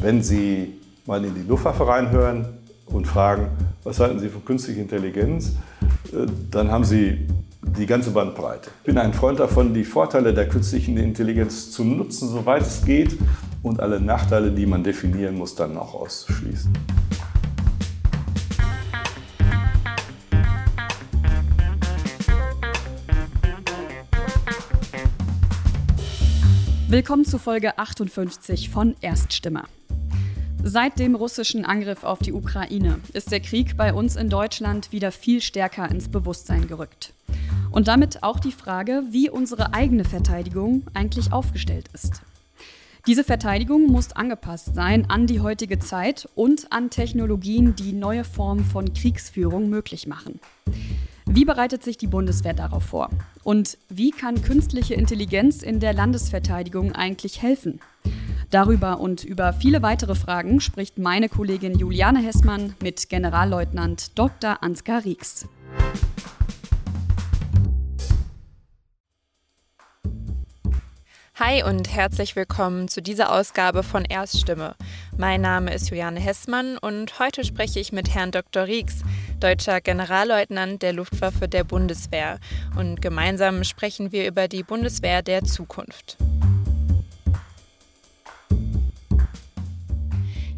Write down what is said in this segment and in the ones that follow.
wenn Sie mal in die Luftwaffe reinhören und fragen, was halten Sie von künstlicher Intelligenz, äh, dann haben Sie die ganze Bandbreite. Ich bin ein Freund davon, die Vorteile der künstlichen Intelligenz zu nutzen, soweit es geht, und alle Nachteile, die man definieren muss, dann auch auszuschließen. Willkommen zu Folge 58 von Erststimme. Seit dem russischen Angriff auf die Ukraine ist der Krieg bei uns in Deutschland wieder viel stärker ins Bewusstsein gerückt. Und damit auch die Frage, wie unsere eigene Verteidigung eigentlich aufgestellt ist. Diese Verteidigung muss angepasst sein an die heutige Zeit und an Technologien, die neue Formen von Kriegsführung möglich machen. Wie bereitet sich die Bundeswehr darauf vor? Und wie kann künstliche Intelligenz in der Landesverteidigung eigentlich helfen? Darüber und über viele weitere Fragen spricht meine Kollegin Juliane Hessmann mit Generalleutnant Dr. Ansgar Rieks. Hi und herzlich willkommen zu dieser Ausgabe von Erststimme. Mein Name ist Juliane Hessmann und heute spreche ich mit Herrn Dr. Rieks, deutscher Generalleutnant der Luftwaffe der Bundeswehr. Und gemeinsam sprechen wir über die Bundeswehr der Zukunft.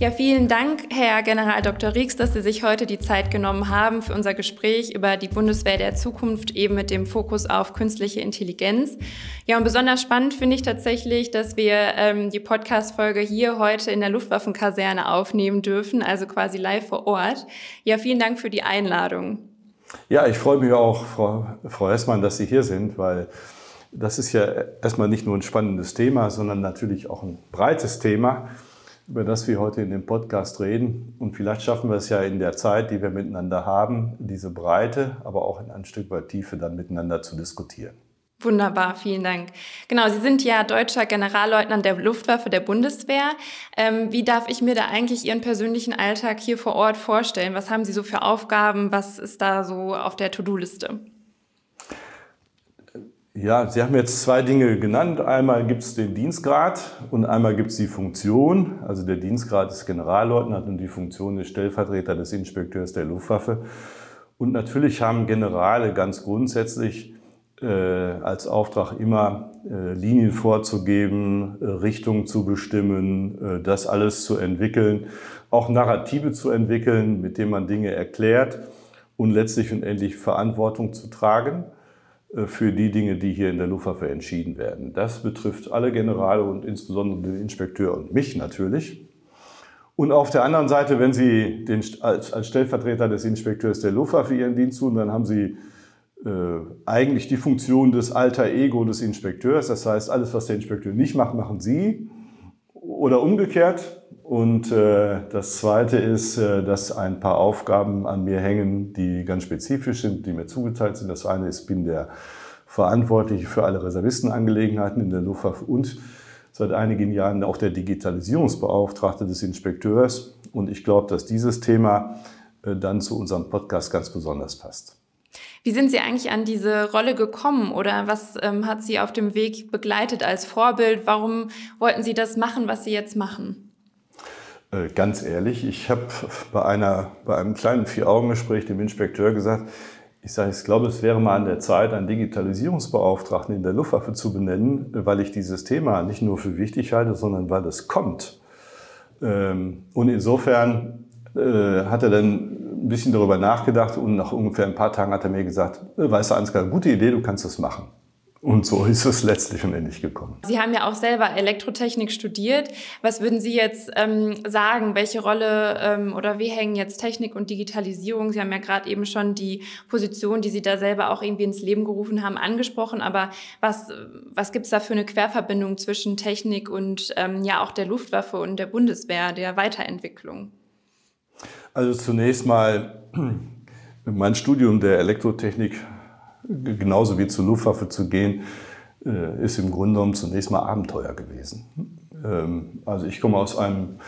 Ja, vielen Dank, Herr General Dr. Rieks, dass Sie sich heute die Zeit genommen haben für unser Gespräch über die Bundeswehr der Zukunft, eben mit dem Fokus auf künstliche Intelligenz. Ja, und besonders spannend finde ich tatsächlich, dass wir ähm, die Podcast-Folge hier heute in der Luftwaffenkaserne aufnehmen dürfen, also quasi live vor Ort. Ja, vielen Dank für die Einladung. Ja, ich freue mich auch, Frau, Frau Hessmann, dass Sie hier sind, weil das ist ja erstmal nicht nur ein spannendes Thema, sondern natürlich auch ein breites Thema über das wir heute in dem Podcast reden. Und vielleicht schaffen wir es ja in der Zeit, die wir miteinander haben, diese Breite, aber auch in ein Stück weit Tiefe dann miteinander zu diskutieren. Wunderbar, vielen Dank. Genau, Sie sind ja deutscher Generalleutnant der Luftwaffe der Bundeswehr. Ähm, wie darf ich mir da eigentlich Ihren persönlichen Alltag hier vor Ort vorstellen? Was haben Sie so für Aufgaben? Was ist da so auf der To-Do-Liste? Ja, Sie haben jetzt zwei Dinge genannt. Einmal gibt es den Dienstgrad und einmal gibt es die Funktion. Also der Dienstgrad ist Generalleutnant und die Funktion ist Stellvertreter des Inspekteurs der Luftwaffe. Und natürlich haben Generale ganz grundsätzlich äh, als Auftrag immer äh, Linien vorzugeben, äh, Richtungen zu bestimmen, äh, das alles zu entwickeln, auch Narrative zu entwickeln, mit denen man Dinge erklärt und letztlich und endlich Verantwortung zu tragen. Äh, für die Dinge, die hier in der Luftwaffe entschieden werden. Das betrifft alle Generale und insbesondere den Inspekteur und mich natürlich. Und auf der anderen Seite, wenn Sie den, als, als, Stellvertreter des Inspekteurs der Luftwaffe Ihren Dienst tun, dann haben Sie äh, eigentlich die Funktion des alter Ego des Inspekteurs. Das heißt, alles, was der Inspekteur nicht macht, machen Sie. Oder umgekehrt. Und äh, das Zweite ist, äh, dass ein paar Aufgaben an mir hängen, die ganz spezifisch sind, die mir zugeteilt sind. Das eine ist, bin der Verantwortliche für alle Reservistenangelegenheiten in der Luftwaffe und seit einigen Jahren auch der Digitalisierungsbeauftragte des Inspekteurs. Und ich glaube, dass dieses Thema äh, dann zu unserem Podcast ganz besonders passt. Wie sind Sie eigentlich an diese Rolle gekommen oder was ähm, hat Sie auf dem Weg begleitet als Vorbild? Warum wollten Sie das machen, was Sie jetzt machen? Äh, ganz ehrlich, ich habe bei, bei einem kleinen Vier-Augen-Gespräch dem Inspekteur gesagt, ich sage, ich glaube, es wäre mal an der Zeit, einen Digitalisierungsbeauftragten in der Luftwaffe zu benennen, weil ich dieses Thema nicht nur für wichtig halte, sondern weil es kommt. Ähm, und insofern äh, hat er dann ein bisschen darüber nachgedacht und nach ungefähr ein paar Tagen hat er mir gesagt, äh, weißt du, Ansgar, gute Idee, du kannst das machen. Und so ist es letztlich am Ende gekommen. Sie haben ja auch selber Elektrotechnik studiert. Was würden Sie jetzt ähm, sagen? Welche Rolle ähm, oder wie hängen jetzt Technik und Digitalisierung? Sie haben ja gerade eben schon die Position, die Sie da selber auch irgendwie ins Leben gerufen haben, angesprochen. Aber was, was gibt es da für eine Querverbindung zwischen Technik und ähm, ja auch der Luftwaffe und der Bundeswehr, der Weiterentwicklung? Also zunächst mal mein Studium der Elektrotechnik genauso wie zur Luftwaffe zu gehen, äh, ist im Grunde genommen zunächst mal Abenteuer gewesen. Ähm, also ich komme aus einem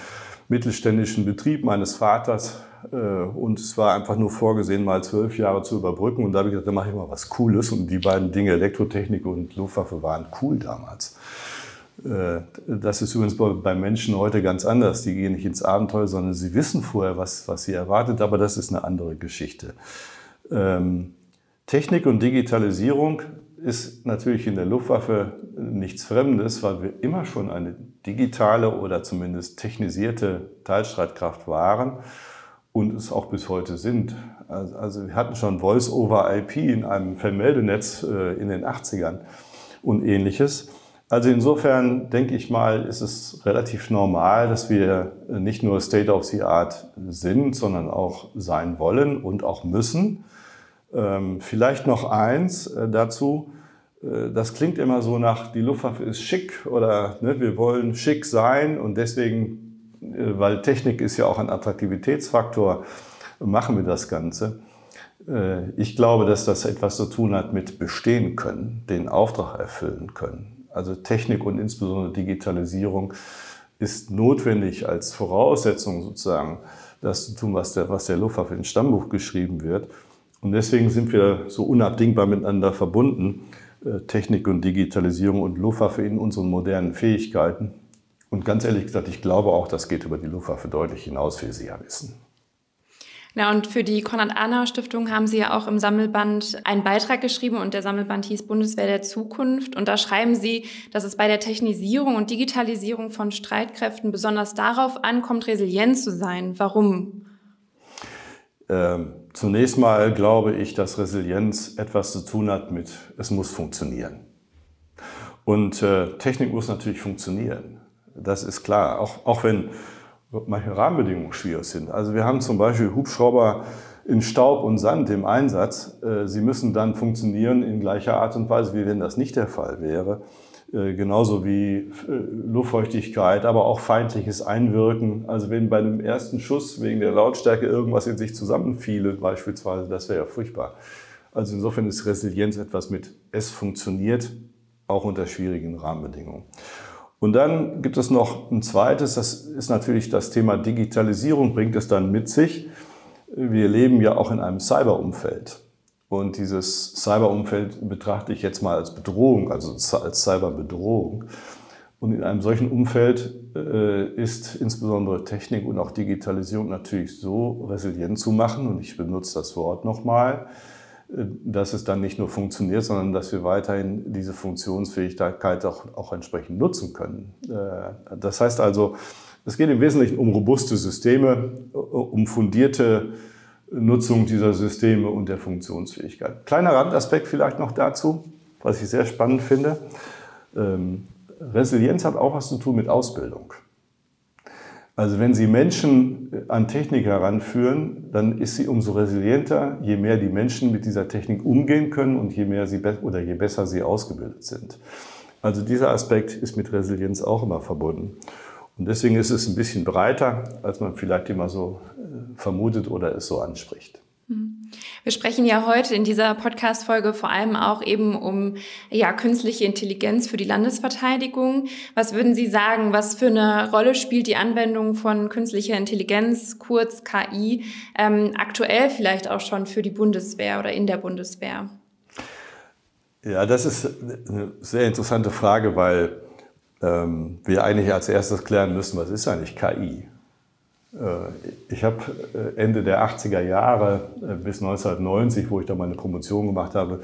mittelständischen Betrieb meines Vaters äh, und es war einfach nur vorgesehen, mal zwölf Jahre zu überbrücken und da habe ich gedacht, da mache ich mal was Cooles und die beiden Dinge Elektrotechnik und Luftwaffe waren cool damals. Äh, das ist übrigens bei Menschen heute ganz anders. Die gehen nicht ins Abenteuer, sondern sie wissen vorher, was, was sie erwartet, aber das ist eine andere Geschichte. Ähm, Technik und Digitalisierung ist natürlich in der Luftwaffe nichts Fremdes, weil wir immer schon eine digitale oder zumindest technisierte Teilstreitkraft waren und es auch bis heute sind. Also wir hatten schon Voice-over-IP in einem Vermeldenetz äh, in den 80ern und ähnliches. Also insofern denke ich mal, ist es relativ normal, dass wir nicht nur State of the Art sind, sondern auch sein wollen und auch müssen. Ähm, vielleicht noch eins äh, dazu. Äh, das klingt immer so nach, die Luftwaffe ist schick oder ne, wir wollen schick sein und deswegen, äh, weil Technik ist ja auch ein Attraktivitätsfaktor, machen wir das Ganze. Ich glaube, dass das etwas zu tun hat mit bestehen können, den Auftrag erfüllen können. Also Technik und insbesondere Digitalisierung ist notwendig als Voraussetzung sozusagen, das zu tun, was der, was der Luftwaffe ins Stammbuch geschrieben wird. Und deswegen sind wir so unabdingbar miteinander verbunden, äh, Technik und Digitalisierung und Luftwaffe in unseren modernen Fähigkeiten. Und ganz ehrlich gesagt, ich glaube auch, das geht über die Luftwaffe deutlich hinaus, wie Sie ja wissen. Na, und für die Konrad-Adenauer-Stiftung haben Sie ja auch im Sammelband einen Beitrag geschrieben und der Sammelband hieß Bundeswehr der Zukunft. Und da schreiben Sie, dass es bei der Technisierung und Digitalisierung von Streitkräften besonders darauf ankommt, resilient zu sein. Warum? Ähm, zunächst mal glaube ich, dass Resilienz etwas zu tun hat mit, es muss funktionieren. Und äh, Technik muss natürlich funktionieren. Das ist klar. Auch, auch wenn manche Rahmenbedingungen schwierig sind. Also wir haben zum Beispiel Hubschrauber in Staub und Sand im Einsatz. Äh, sie müssen dann funktionieren in gleicher Art und Weise, wie wenn das nicht der Fall wäre. Äh, genauso wie äh, Luftfeuchtigkeit, aber auch feindliches Einwirken. Also wenn bei einem ersten Schuss wegen der Lautstärke irgendwas in sich zusammenfiele beispielsweise, das wäre ja furchtbar. Also insofern ist Resilienz etwas mit, es funktioniert, auch unter schwierigen Rahmenbedingungen. Und dann gibt es noch ein zweites, das ist natürlich das Thema Digitalisierung, bringt es dann mit sich. Wir leben ja auch in einem Cyberumfeld. Und dieses Cyberumfeld betrachte ich jetzt mal als Bedrohung, also als Cyberbedrohung. Und in einem solchen Umfeld äh, ist insbesondere Technik und auch Digitalisierung natürlich so resilient zu machen. Und ich benutze das Wort nochmal dass es dann nicht nur funktioniert, sondern dass wir weiterhin diese Funktionsfähigkeit auch, auch entsprechend nutzen können. Äh, das heißt also, es geht im Wesentlichen um robuste Systeme, um fundierte Nutzung dieser Systeme und der Funktionsfähigkeit. Kleiner Randaspekt vielleicht noch dazu, was ich sehr spannend finde. Ähm, Resilienz hat auch was zu tun mit Ausbildung. Also wenn Sie Menschen äh, an Technik heranführen, dann ist sie umso resilienter, je mehr die Menschen mit dieser Technik umgehen können und je mehr sie oder je besser sie ausgebildet sind. Also dieser Aspekt ist mit Resilienz auch immer verbunden. Und deswegen ist es ein bisschen breiter, als man vielleicht immer so äh, vermutet oder es so anspricht. Wir sprechen ja heute in dieser Podcast-Folge vor allem auch eben um ja, künstliche Intelligenz für die Landesverteidigung. Was würden Sie sagen, was für eine Rolle spielt die Anwendung von künstlicher Intelligenz, kurz KI, ähm, aktuell vielleicht auch schon für die Bundeswehr oder in der Bundeswehr? Ja, das ist eine sehr interessante Frage, weil ähm, wir eigentlich als erstes klären müssen, was ist eigentlich KI? Äh, ich habe äh, Ende der 80er Jahre äh, bis 1990, wo ich da meine Promotion gemacht habe,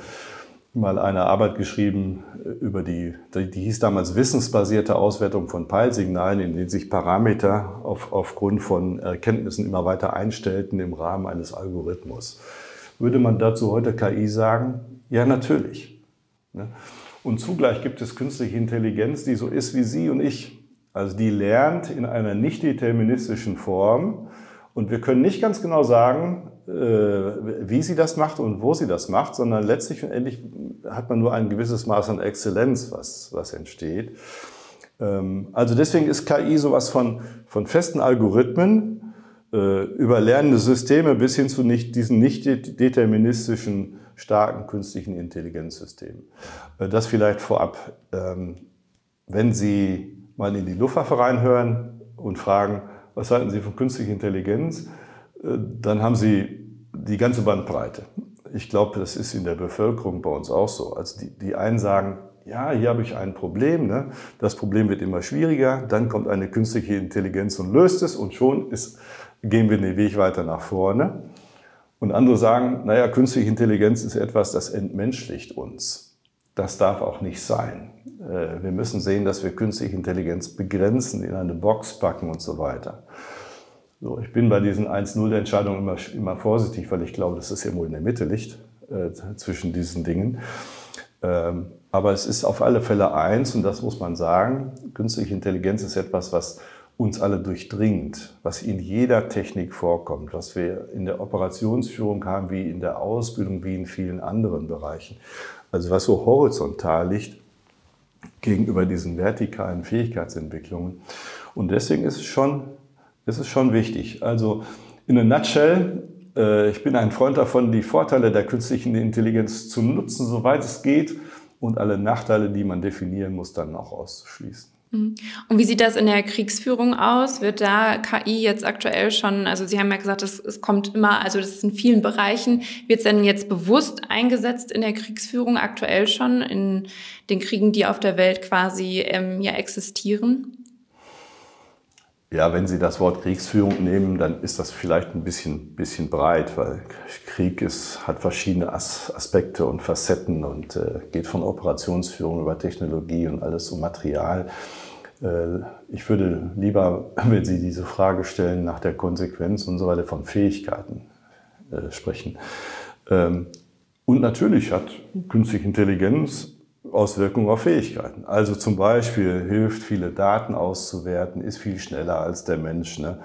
mal eine Arbeit geschrieben über die, die hieß damals wissensbasierte Auswertung von Peilsignalen, in denen sich Parameter auf, aufgrund von Erkenntnissen immer weiter einstellten im Rahmen eines Algorithmus. Würde man dazu heute KI sagen? Ja, natürlich. Ne? Und zugleich gibt es künstliche Intelligenz, die so ist wie Sie und ich. Also die lernt in einer nicht deterministischen Form und wir können nicht ganz genau sagen, äh, wie sie das macht und wo sie das macht, sondern letztlich und endlich hat man nur ein gewisses Maß an Exzellenz, was, was entsteht. Ähm, also deswegen ist KI sowas von, von festen Algorithmen äh, über lernende Systeme bis hin zu nicht, diesen nicht deterministischen, starken künstlichen Intelligenzsystemen. Äh, das vielleicht vorab. Ähm, wenn Sie mal in die Luftwaffe reinhören und fragen, was halten Sie von künstlicher Intelligenz, äh, dann haben Sie die ganze Bandbreite. Ich glaube, das ist in der Bevölkerung bei uns auch so. Also die, die einen sagen, ja, hier habe ich ein Problem, ne? das Problem wird immer schwieriger, dann kommt eine künstliche Intelligenz und löst es und schon ist, gehen wir den Weg weiter nach vorne. Und andere sagen, naja, künstliche Intelligenz ist etwas, das entmenschlicht uns. Das darf auch nicht sein. Äh, wir müssen sehen, dass wir künstliche Intelligenz begrenzen, in eine Box packen und so weiter. So, ich bin bei diesen 1-0-Entscheidungen immer, immer vorsichtig, weil ich glaube, dass es irgendwo in der Mitte liegt äh, zwischen diesen Dingen. Ähm, aber es ist auf alle Fälle eins, und das muss man sagen, künstliche Intelligenz ist etwas, was uns alle durchdringt, was in jeder Technik vorkommt, was wir in der Operationsführung haben, wie in der Ausbildung, wie in vielen anderen Bereichen. Also was so horizontal liegt gegenüber diesen vertikalen Fähigkeitsentwicklungen. Und deswegen ist es schon, ist es schon wichtig. Also in a nutshell, äh, ich bin ein Freund davon, die Vorteile der künstlichen Intelligenz zu nutzen, soweit es geht, und alle Nachteile, die man definieren muss, dann auch auszuschließen. Mhm. Und wie sieht das in der Kriegsführung aus? Wird da KI jetzt aktuell schon, also Sie haben ja gesagt, es, es kommt immer, also das ist in vielen Bereichen, wird es denn jetzt bewusst eingesetzt in der Kriegsführung aktuell schon, in den Kriegen, die auf der Welt quasi ähm, ja existieren? Ja, wenn Sie das Wort Kriegsführung nehmen, dann ist das vielleicht ein bisschen, bisschen breit, weil Krieg ist, hat verschiedene As Aspekte und Facetten und äh, geht von Operationsführung über Technologie und alles um Material. Äh, ich würde lieber, wenn Sie diese Frage stellen, nach der Konsequenz und so weiter von Fähigkeiten äh, sprechen. Ähm, und natürlich hat künstliche Intelligenz Auswirkungen auf Fähigkeiten. Also zum Beispiel hilft, viele Daten auszuwerten, ist viel schneller als der Mensch. Ne?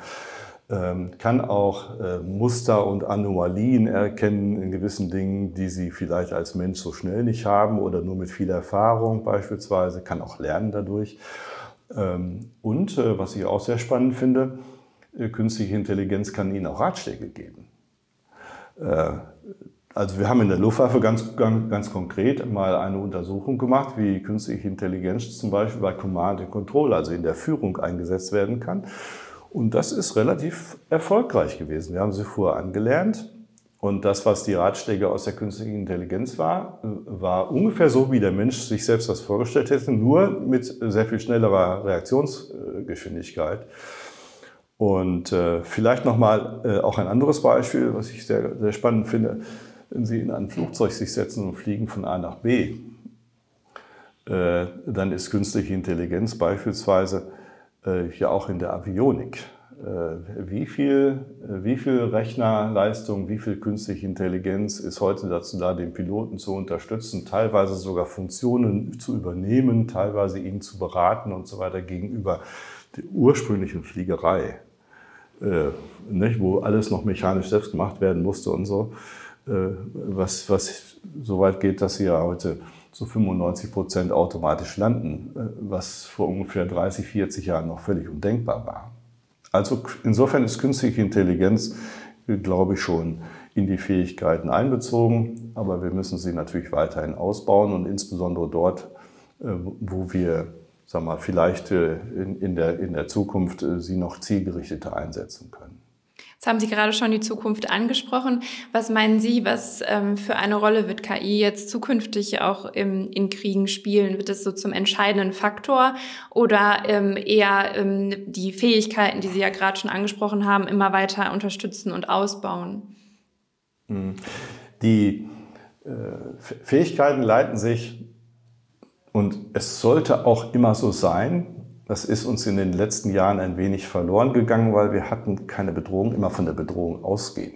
Ähm, kann auch äh, Muster und Anomalien erkennen in gewissen Dingen, die sie vielleicht als Mensch so schnell nicht haben oder nur mit viel Erfahrung beispielsweise, kann auch lernen dadurch. Ähm, und äh, was ich auch sehr spannend finde, äh, künstliche Intelligenz kann ihnen auch Ratschläge geben. Also wir haben in der Luftwaffe ganz, ganz, ganz konkret mal eine Untersuchung gemacht, wie künstliche Intelligenz zum Beispiel bei Command and Control, also in der Führung eingesetzt werden kann. Und das ist relativ erfolgreich gewesen. Wir haben sie vorher angelernt. Und das, was die Ratschläge aus der künstlichen Intelligenz war, war ungefähr so, wie der Mensch sich selbst das vorgestellt hätte, nur mit sehr viel schnellerer Reaktionsgeschwindigkeit. Und äh, vielleicht nochmal äh, auch ein anderes Beispiel, was ich sehr, sehr spannend finde wenn Sie in ein Flugzeug sich setzen und fliegen von A nach B, äh, dann ist künstliche Intelligenz beispielsweise äh, ja auch in der Avionik. Äh, wie viel, wie viel Rechnerleistung, wie viel künstliche Intelligenz ist heute dazu da, den Piloten zu unterstützen, teilweise sogar Funktionen zu übernehmen, teilweise ihn zu beraten und so weiter gegenüber der ursprünglichen Fliegerei, nicht, wo alles noch mechanisch selbst gemacht werden musste und so. Äh, was, was so weit geht, dass sie ja heute zu 95 Prozent automatisch landen, äh, was vor ungefähr 30, 40 Jahren noch völlig undenkbar war. Also insofern ist künstliche Intelligenz, äh, glaube ich, schon in die Fähigkeiten einbezogen, aber wir müssen sie natürlich weiterhin ausbauen und insbesondere dort, wo wir sag mal, vielleicht in, in, der, in der Zukunft sie noch zielgerichteter einsetzen können. Jetzt haben Sie gerade schon die Zukunft angesprochen. Was meinen Sie, was ähm, für eine Rolle wird KI jetzt zukünftig auch im, in Kriegen spielen? Wird es so zum entscheidenden Faktor oder ähm, eher ähm, die Fähigkeiten, die Sie ja gerade schon angesprochen haben, immer weiter unterstützen und ausbauen? Hm. Die äh, Fähigkeiten leiten sich, und es sollte auch immer so sein, das ist uns in den letzten Jahren ein wenig verloren gegangen, weil wir hatten keine Bedrohung, immer von der Bedrohung ausgehen.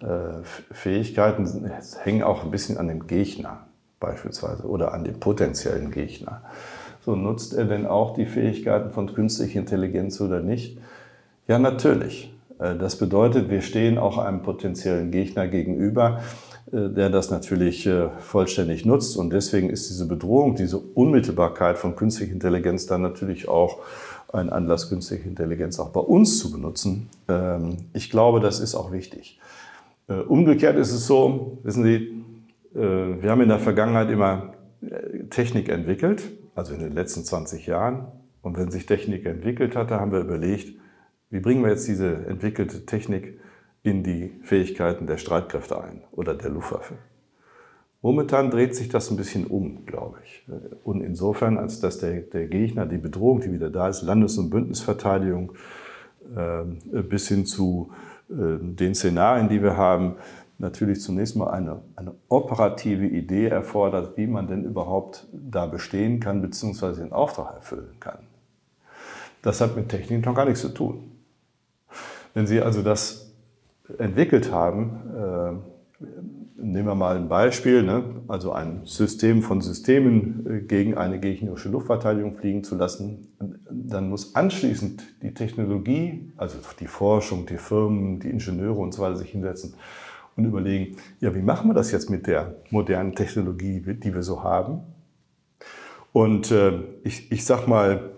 Äh, Fähigkeiten hängen auch ein bisschen an dem Gegner beispielsweise oder an dem potenziellen Gegner. So nutzt er denn auch die Fähigkeiten von künstlicher Intelligenz oder nicht? Ja, natürlich. Äh, das bedeutet, wir stehen auch einem potenziellen Gegner gegenüber, der das natürlich äh, vollständig nutzt. Und deswegen ist diese Bedrohung, diese Unmittelbarkeit von künstlicher Intelligenz dann natürlich auch ein Anlass, künstliche Intelligenz auch bei uns zu benutzen. Ähm, ich glaube, das ist auch wichtig. Äh, umgekehrt ist es so, wissen Sie, wir haben in der Vergangenheit immer Technik entwickelt, also in den letzten 20 Jahren. Und wenn sich Technik entwickelt hatte, haben wir überlegt, wie bringen wir jetzt diese entwickelte Technik in die Fähigkeiten der Streitkräfte ein oder der Luftwaffe. Momentan dreht sich das ein bisschen um, glaube ich. Und insofern, als dass der, der Gegner, die Bedrohung, die wieder da ist, Landes- und Bündnisverteidigung, äh, bis hin zu äh, den Szenarien, die wir haben, natürlich zunächst mal eine, eine operative Idee erfordert, wie man denn überhaupt da bestehen kann, beziehungsweise den Auftrag erfüllen kann. Das hat mit Technik noch gar nichts zu tun. Wenn Sie also das entwickelt haben, äh, nehmen wir mal ein Beispiel, ne? also ein System von Systemen äh, gegen eine gegnerische Luftverteidigung fliegen zu lassen, dann muss anschließend die Technologie, also die Forschung, die Firmen, die Ingenieure und so weiter sich hinsetzen und überlegen, ja, wie machen wir das jetzt mit der modernen Technologie, die wir so haben? Und äh, ich, ich sag mal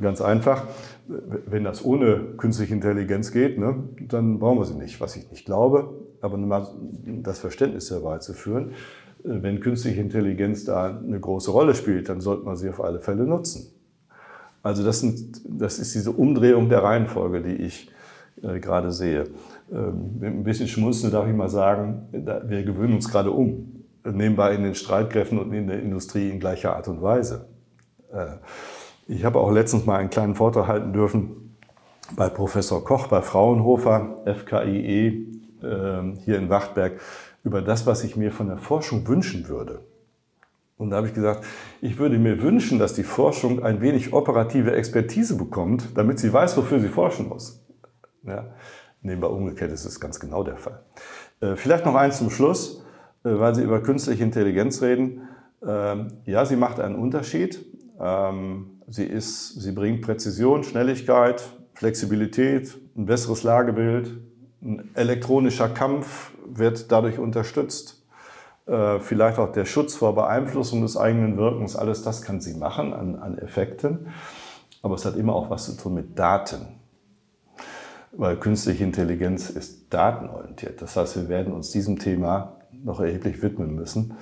ganz einfach, wenn das ohne künstliche Intelligenz geht, ne, dann brauchen wir sie nicht, was ich nicht glaube, aber mal das Verständnis herbeizuführen. Äh, wenn künstliche Intelligenz da eine große Rolle spielt, dann sollte man sie auf alle Fälle nutzen. Also das, sind, das ist diese Umdrehung der Reihenfolge, die ich äh, gerade sehe. Ähm, mit ein bisschen Schmunzeln darf ich mal sagen, wir gewöhnen uns gerade um, nebenbei in den Streitkräften und in der Industrie in gleicher Art und Weise. Äh, ich habe auch letztens mal einen kleinen Vortrag halten dürfen bei Professor Koch bei Fraunhofer, FKIE, äh, hier in Wachtberg, über das, was ich mir von der Forschung wünschen würde. Und da habe ich gesagt, ich würde mir wünschen, dass die Forschung ein wenig operative Expertise bekommt, damit sie weiß, wofür sie forschen muss. Ja. Nebenbei umgekehrt ist es ganz genau der Fall. Äh, vielleicht noch eins zum Schluss, äh, weil Sie über künstliche Intelligenz reden. Ähm, ja, sie macht einen Unterschied. Ähm, sie, ist, sie bringt Präzision, Schnelligkeit, Flexibilität, ein besseres Lagebild. Ein elektronischer Kampf wird dadurch unterstützt. Äh, vielleicht auch der Schutz vor Beeinflussung des eigenen Wirkens. Alles das kann sie machen an, an Effekten. Aber es hat immer auch was zu tun mit Daten weil künstliche Intelligenz ist datenorientiert. Das heißt, wir werden uns diesem Thema noch erheblich widmen müssen.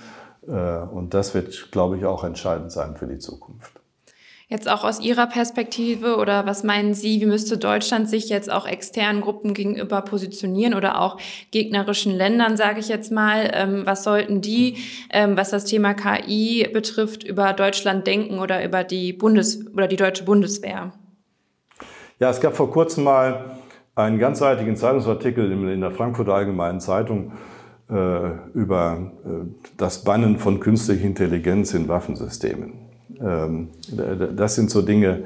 Äh, und das wird, glaube ich, auch entscheidend sein für die Zukunft. Jetzt auch aus Ihrer Perspektive oder was meinen Sie, wie müsste Deutschland sich jetzt auch externen Gruppen gegenüber positionieren oder auch gegnerischen Ländern, sage ich jetzt mal? Ähm, was sollten die, ähm, was das Thema KI betrifft, über Deutschland denken oder über die Bundes oder die deutsche Bundeswehr? Ja, es gab vor kurzem mal einen ganzseitigen Zeitungsartikel in der Frankfurter Allgemeinen Zeitung über äh, das Bannen von künstlicher Intelligenz in Waffensystemen. Ähm, das sind so Dinge,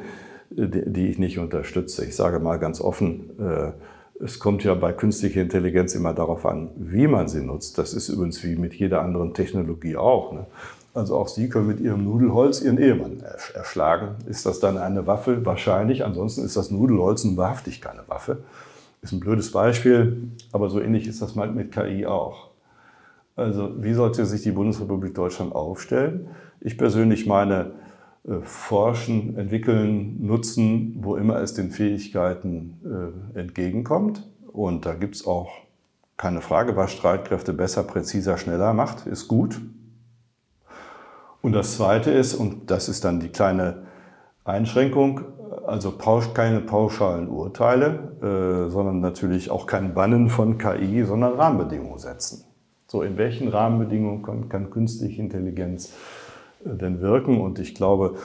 die ich nicht unterstütze. Ich sage mal ganz offen, äh, es kommt ja bei künstlicher Intelligenz immer darauf an, wie man sie nutzt. Das ist übrigens wie mit jeder anderen Technologie auch. Ne? Also auch Sie können mit Ihrem Nudelholz Ihren Ehemann erschlagen. Ist das dann eine Waffe? Wahrscheinlich. Ansonsten ist das Nudelholz nun wahrhaftig keine Waffe. Ist ein blödes Beispiel, aber so ähnlich ist das mal mit KI auch. Also wie sollte sich die Bundesrepublik Deutschland aufstellen? Ich persönlich meine, äh, forschen, entwickeln, nutzen, wo immer es den Fähigkeiten äh, entgegenkommt. Und da gibt es auch keine Frage, was Streitkräfte besser, präziser, schneller macht, ist gut. Und das Zweite ist, und das ist dann die kleine Einschränkung, also keine pauschalen Urteile, äh, sondern natürlich auch kein Bannen von KI, sondern Rahmenbedingungen setzen. So, in welchen Rahmenbedingungen kann, kann künstliche Intelligenz äh, denn wirken? Und ich glaube,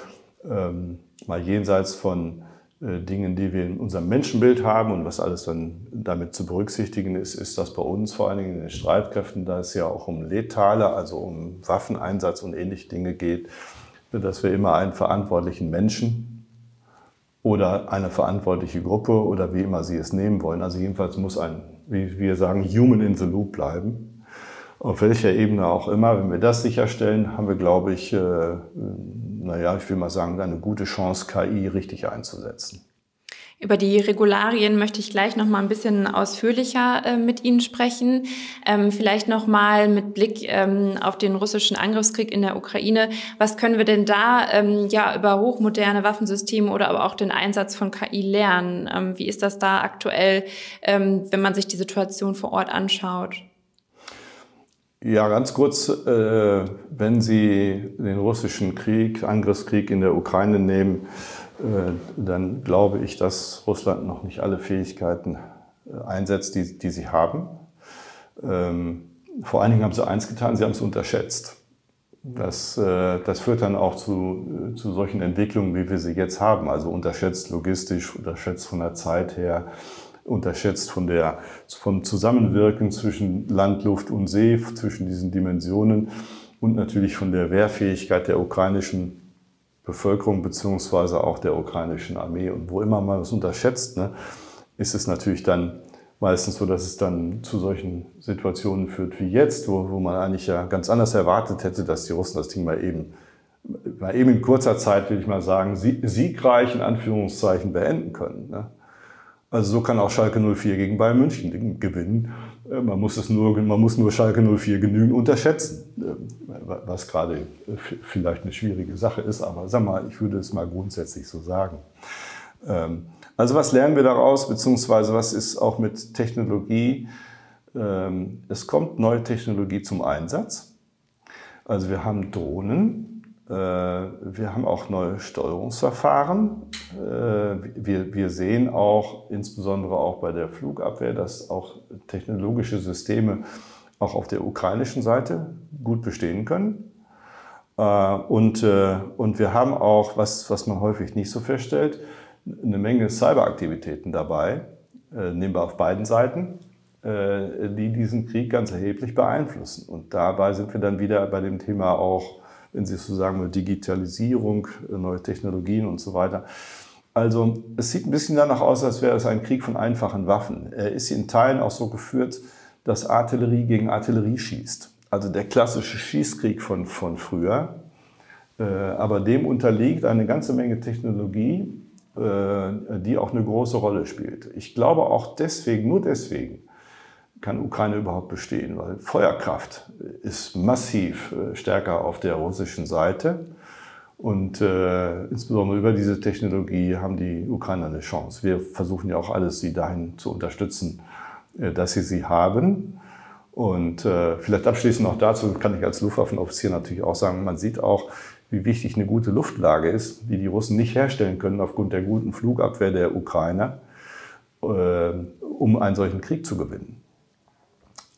ähm, mal jenseits von äh, Dingen, die wir in unserem Menschenbild haben und was alles dann damit zu berücksichtigen ist, ist das bei uns vor allen Dingen in den Streitkräften, da es ja auch um letale, also um Waffeneinsatz und ähnliche Dinge geht, dass wir immer einen verantwortlichen Menschen oder eine verantwortliche Gruppe oder wie immer Sie es nehmen wollen, also jedenfalls muss ein, wie wir sagen, Human in the Loop bleiben. Auf welcher Ebene auch immer, wenn wir das sicherstellen, haben wir, glaube ich, äh, naja, ich will mal sagen, eine gute Chance, KI richtig einzusetzen. Über die Regularien möchte ich gleich noch mal ein bisschen ausführlicher äh, mit Ihnen sprechen. Ähm, vielleicht noch mal mit Blick ähm, auf den russischen Angriffskrieg in der Ukraine. Was können wir denn da ähm, ja über hochmoderne Waffensysteme oder aber auch den Einsatz von KI lernen? Ähm, wie ist das da aktuell, ähm, wenn man sich die Situation vor Ort anschaut? Ja, ganz kurz, äh, wenn Sie den russischen Krieg, Angriffskrieg in der Ukraine nehmen, äh, dann glaube ich, dass Russland noch nicht alle Fähigkeiten äh, einsetzt, die, die sie haben. Ähm, vor allen Dingen haben sie eins getan, sie haben es unterschätzt. Das, äh, das führt dann auch zu, zu solchen Entwicklungen, wie wir sie jetzt haben. Also unterschätzt logistisch, unterschätzt von der Zeit her, unterschätzt von der, vom Zusammenwirken zwischen Land, Luft und See, zwischen diesen Dimensionen und natürlich von der Wehrfähigkeit der ukrainischen Bevölkerung beziehungsweise auch der ukrainischen Armee. Und wo immer man das unterschätzt, ne, ist es natürlich dann meistens so, dass es dann zu solchen Situationen führt wie jetzt, wo, wo man eigentlich ja ganz anders erwartet hätte, dass die Russen das Ding mal eben, mal eben in kurzer Zeit, will ich mal sagen, siegreich in Anführungszeichen beenden können. Ne? Also so kann auch Schalke 04 gegen Bayern München gewinnen. Äh, man muss, es nur, man muss nur Schalke 04 genügend unterschätzen, äh, was gerade äh, vielleicht eine schwierige Sache ist, aber sag mal, ich würde es mal grundsätzlich so sagen. Ähm, also was lernen wir daraus, beziehungsweise was ist auch mit Technologie? Ähm, es kommt neue Technologie zum Einsatz. Also wir haben Drohnen, wir haben auch neue Steuerungsverfahren. Wir, wir sehen auch, insbesondere auch bei der Flugabwehr, dass auch technologische Systeme auch auf der ukrainischen Seite gut bestehen können. Und, und wir haben auch, was, man häufig nicht so feststellt, eine Menge Cyberaktivitäten dabei, äh, nehmen wir auf beiden Seiten, äh, die diesen Krieg ganz erheblich beeinflussen. Und dabei sind wir dann wieder bei dem Thema auch, wenn Sie so sagen, Digitalisierung, äh, neue Technologien und so weiter. Also es sieht ein bisschen danach aus, als wäre es ein Krieg von einfachen Waffen. Er ist in Teilen auch so geführt, dass Artillerie gegen Artillerie schießt. Also der klassische Schießkrieg von, von früher. Aber dem unterliegt eine ganze Menge Technologie, äh, die auch eine große Rolle spielt. Ich glaube auch deswegen, nur deswegen, kann Ukraine überhaupt bestehen, weil Feuerkraft ist massiv äh, stärker auf der russischen Seite. Und äh, insbesondere über diese Technologie haben die Ukrainer eine Chance. Wir versuchen ja auch alles, sie dahin zu unterstützen, äh, dass sie sie haben. Und äh, vielleicht abschließend noch dazu kann ich als Luftwaffenoffizier natürlich auch sagen, man sieht auch, wie wichtig eine gute Luftlage ist, die die Russen nicht herstellen können aufgrund der guten Flugabwehr der Ukrainer, äh, um einen solchen Krieg zu gewinnen.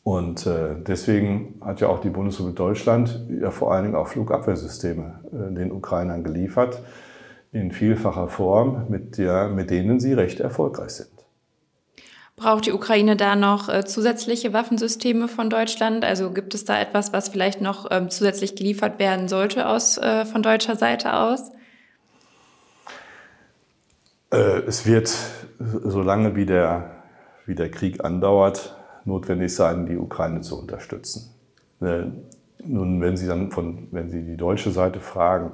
Und äh, deswegen hat ja auch die Bundesrepublik Deutschland ja vor allen Dingen auch Flugabwehrsysteme äh, den Ukrainern geliefert, in vielfacher Form, mit, der, mit denen sie recht erfolgreich sind. Braucht die Ukraine da noch äh, zusätzliche Waffensysteme von Deutschland? Also gibt es da etwas, was vielleicht noch ähm, zusätzlich geliefert werden sollte aus, äh, von deutscher Seite aus? Äh, es wird, solange wie der, wie der Krieg andauert, notwendig sein, die Ukraine zu unterstützen. Äh, nun, wenn Sie dann von, wenn Sie die deutsche Seite fragen,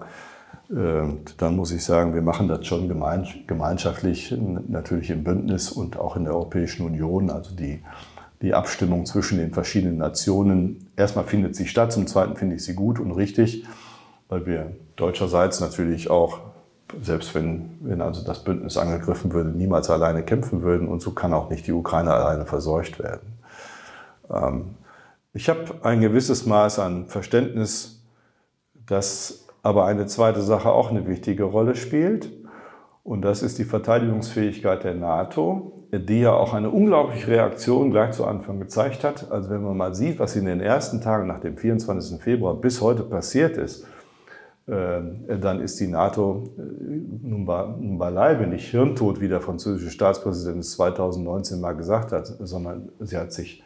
dann muss ich sagen, wir machen das schon gemeinschaftlich, natürlich im Bündnis und auch in der Europäischen Union. Also die, die Abstimmung zwischen den verschiedenen Nationen. Erstmal findet sie statt, zum Zweiten finde ich sie gut und richtig, weil wir deutscherseits natürlich auch, selbst wenn, wenn also das Bündnis angegriffen würde, niemals alleine kämpfen würden und so kann auch nicht die Ukraine alleine verseucht werden. Ähm, ich habe ein gewisses Maß an Verständnis, dass aber eine zweite Sache auch eine wichtige Rolle spielt. Und das ist die Verteidigungsfähigkeit der NATO, die ja auch eine unglaubliche Reaktion gleich zu Anfang gezeigt hat. Also wenn man mal sieht, was in den ersten Tagen nach dem 24. Februar bis heute passiert ist, äh, dann ist die NATO äh, nun, bei, nun beileibe nicht hirntot, wie der französische Staatspräsident es 2019 mal gesagt hat, sondern sie hat sich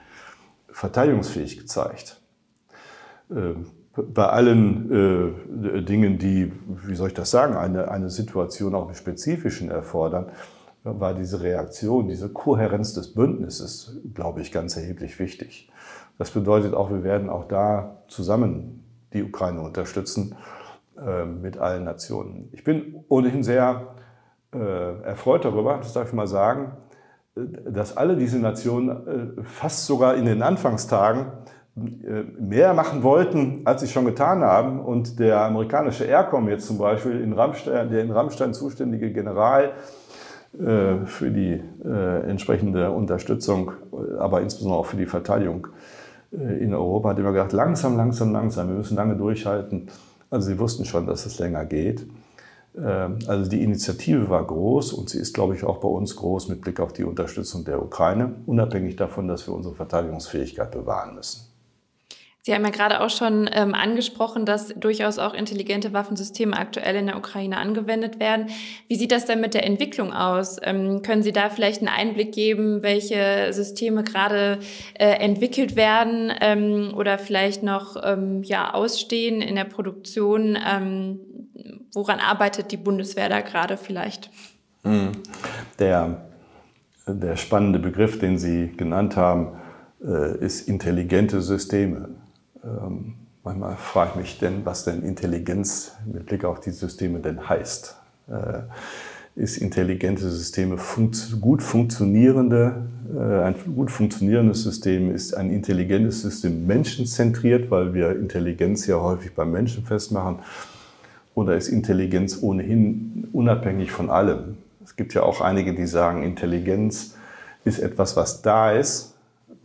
verteidigungsfähig gezeigt. Ähm, bei allen äh, Dingen, die, wie soll ich das sagen, eine, eine Situation auch im Spezifischen erfordern, war diese Reaktion, diese Kohärenz des Bündnisses, glaube ich, ganz erheblich wichtig. Das bedeutet auch, wir werden auch da zusammen die Ukraine unterstützen äh, mit allen Nationen. Ich bin ohnehin sehr äh, erfreut darüber, das darf ich mal sagen, äh, dass alle diese Nationen äh, fast sogar in den Anfangstagen äh, mehr machen wollten, als sie schon getan haben. Und der amerikanische Aircom jetzt zum Beispiel, in Rammstein, der in Rammstein zuständige General äh, für die entsprechende Unterstützung, aber insbesondere auch für die Verteidigung in Europa, hat immer gesagt, langsam, langsam, langsam, wir müssen lange durchhalten. Also sie wussten schon, dass es länger geht. Ähm, also die Initiative war groß und sie ist, glaube ich, auch bei uns groß mit Blick auf die Unterstützung der Ukraine, unabhängig davon, dass wir unsere Verteidigungsfähigkeit bewahren müssen. Sie haben ja gerade auch schon ähm, angesprochen, dass durchaus auch intelligente Waffensysteme aktuell in der Ukraine angewendet werden. Wie sieht das denn mit der Entwicklung aus? Ähm, können Sie da vielleicht einen Einblick geben, welche Systeme gerade äh, entwickelt werden ähm, oder vielleicht noch ähm, ja, ausstehen in der Produktion? Ähm, woran arbeitet die Bundeswehr da gerade vielleicht? Mhm. Der, der spannende Begriff, den Sie genannt haben, äh, ist intelligente Systeme. Ähm, manchmal frage ich mich denn, was denn Intelligenz mit Blick auf die Systeme denn heißt. Äh, ist intelligente Systeme gut funktionierende, äh, ein gut funktionierendes System ist ein intelligentes System menschenzentriert, weil wir Intelligenz ja häufig beim Menschen festmachen. Oder ist Intelligenz ohnehin unabhängig von allem? Es gibt ja auch einige, die sagen, Intelligenz ist etwas, was da ist,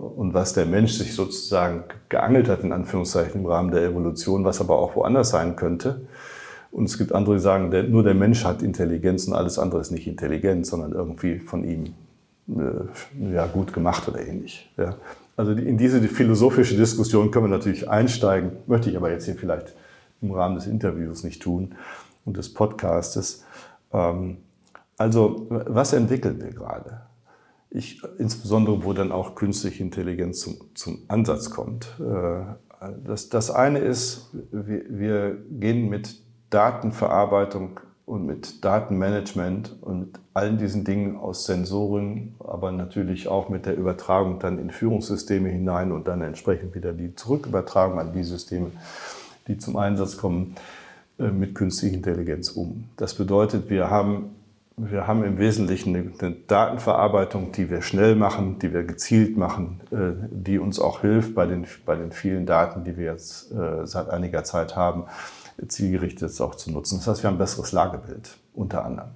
und was der Mensch sich sozusagen geangelt hat, in Anführungszeichen, im Rahmen der Evolution, was aber auch woanders sein könnte. Und es gibt andere, die sagen, der, nur der Mensch hat Intelligenz und alles andere ist nicht Intelligenz, sondern irgendwie von ihm äh, ja, gut gemacht oder ähnlich. Ja. Also in diese philosophische Diskussion können wir natürlich einsteigen, möchte ich aber jetzt hier vielleicht im Rahmen des Interviews nicht tun und des Podcastes. Ähm, also was entwickeln wir gerade? Ich, insbesondere wo dann auch künstliche Intelligenz zum, zum Ansatz kommt. Äh, das, das eine ist, wir, wir gehen mit Datenverarbeitung und mit Datenmanagement und mit allen diesen Dingen aus Sensoren, aber natürlich auch mit der Übertragung dann in Führungssysteme hinein und dann entsprechend wieder die Zurückübertragung an die Systeme, die zum Einsatz kommen, äh, mit künstlicher Intelligenz um. Das bedeutet, wir haben wir haben im Wesentlichen eine Datenverarbeitung, die wir schnell machen, die wir gezielt machen, äh, die uns auch hilft, bei den, bei den vielen Daten, die wir jetzt äh, seit einiger Zeit haben, zielgerichtet auch zu nutzen. Das heißt, wir haben ein besseres Lagebild unter anderem.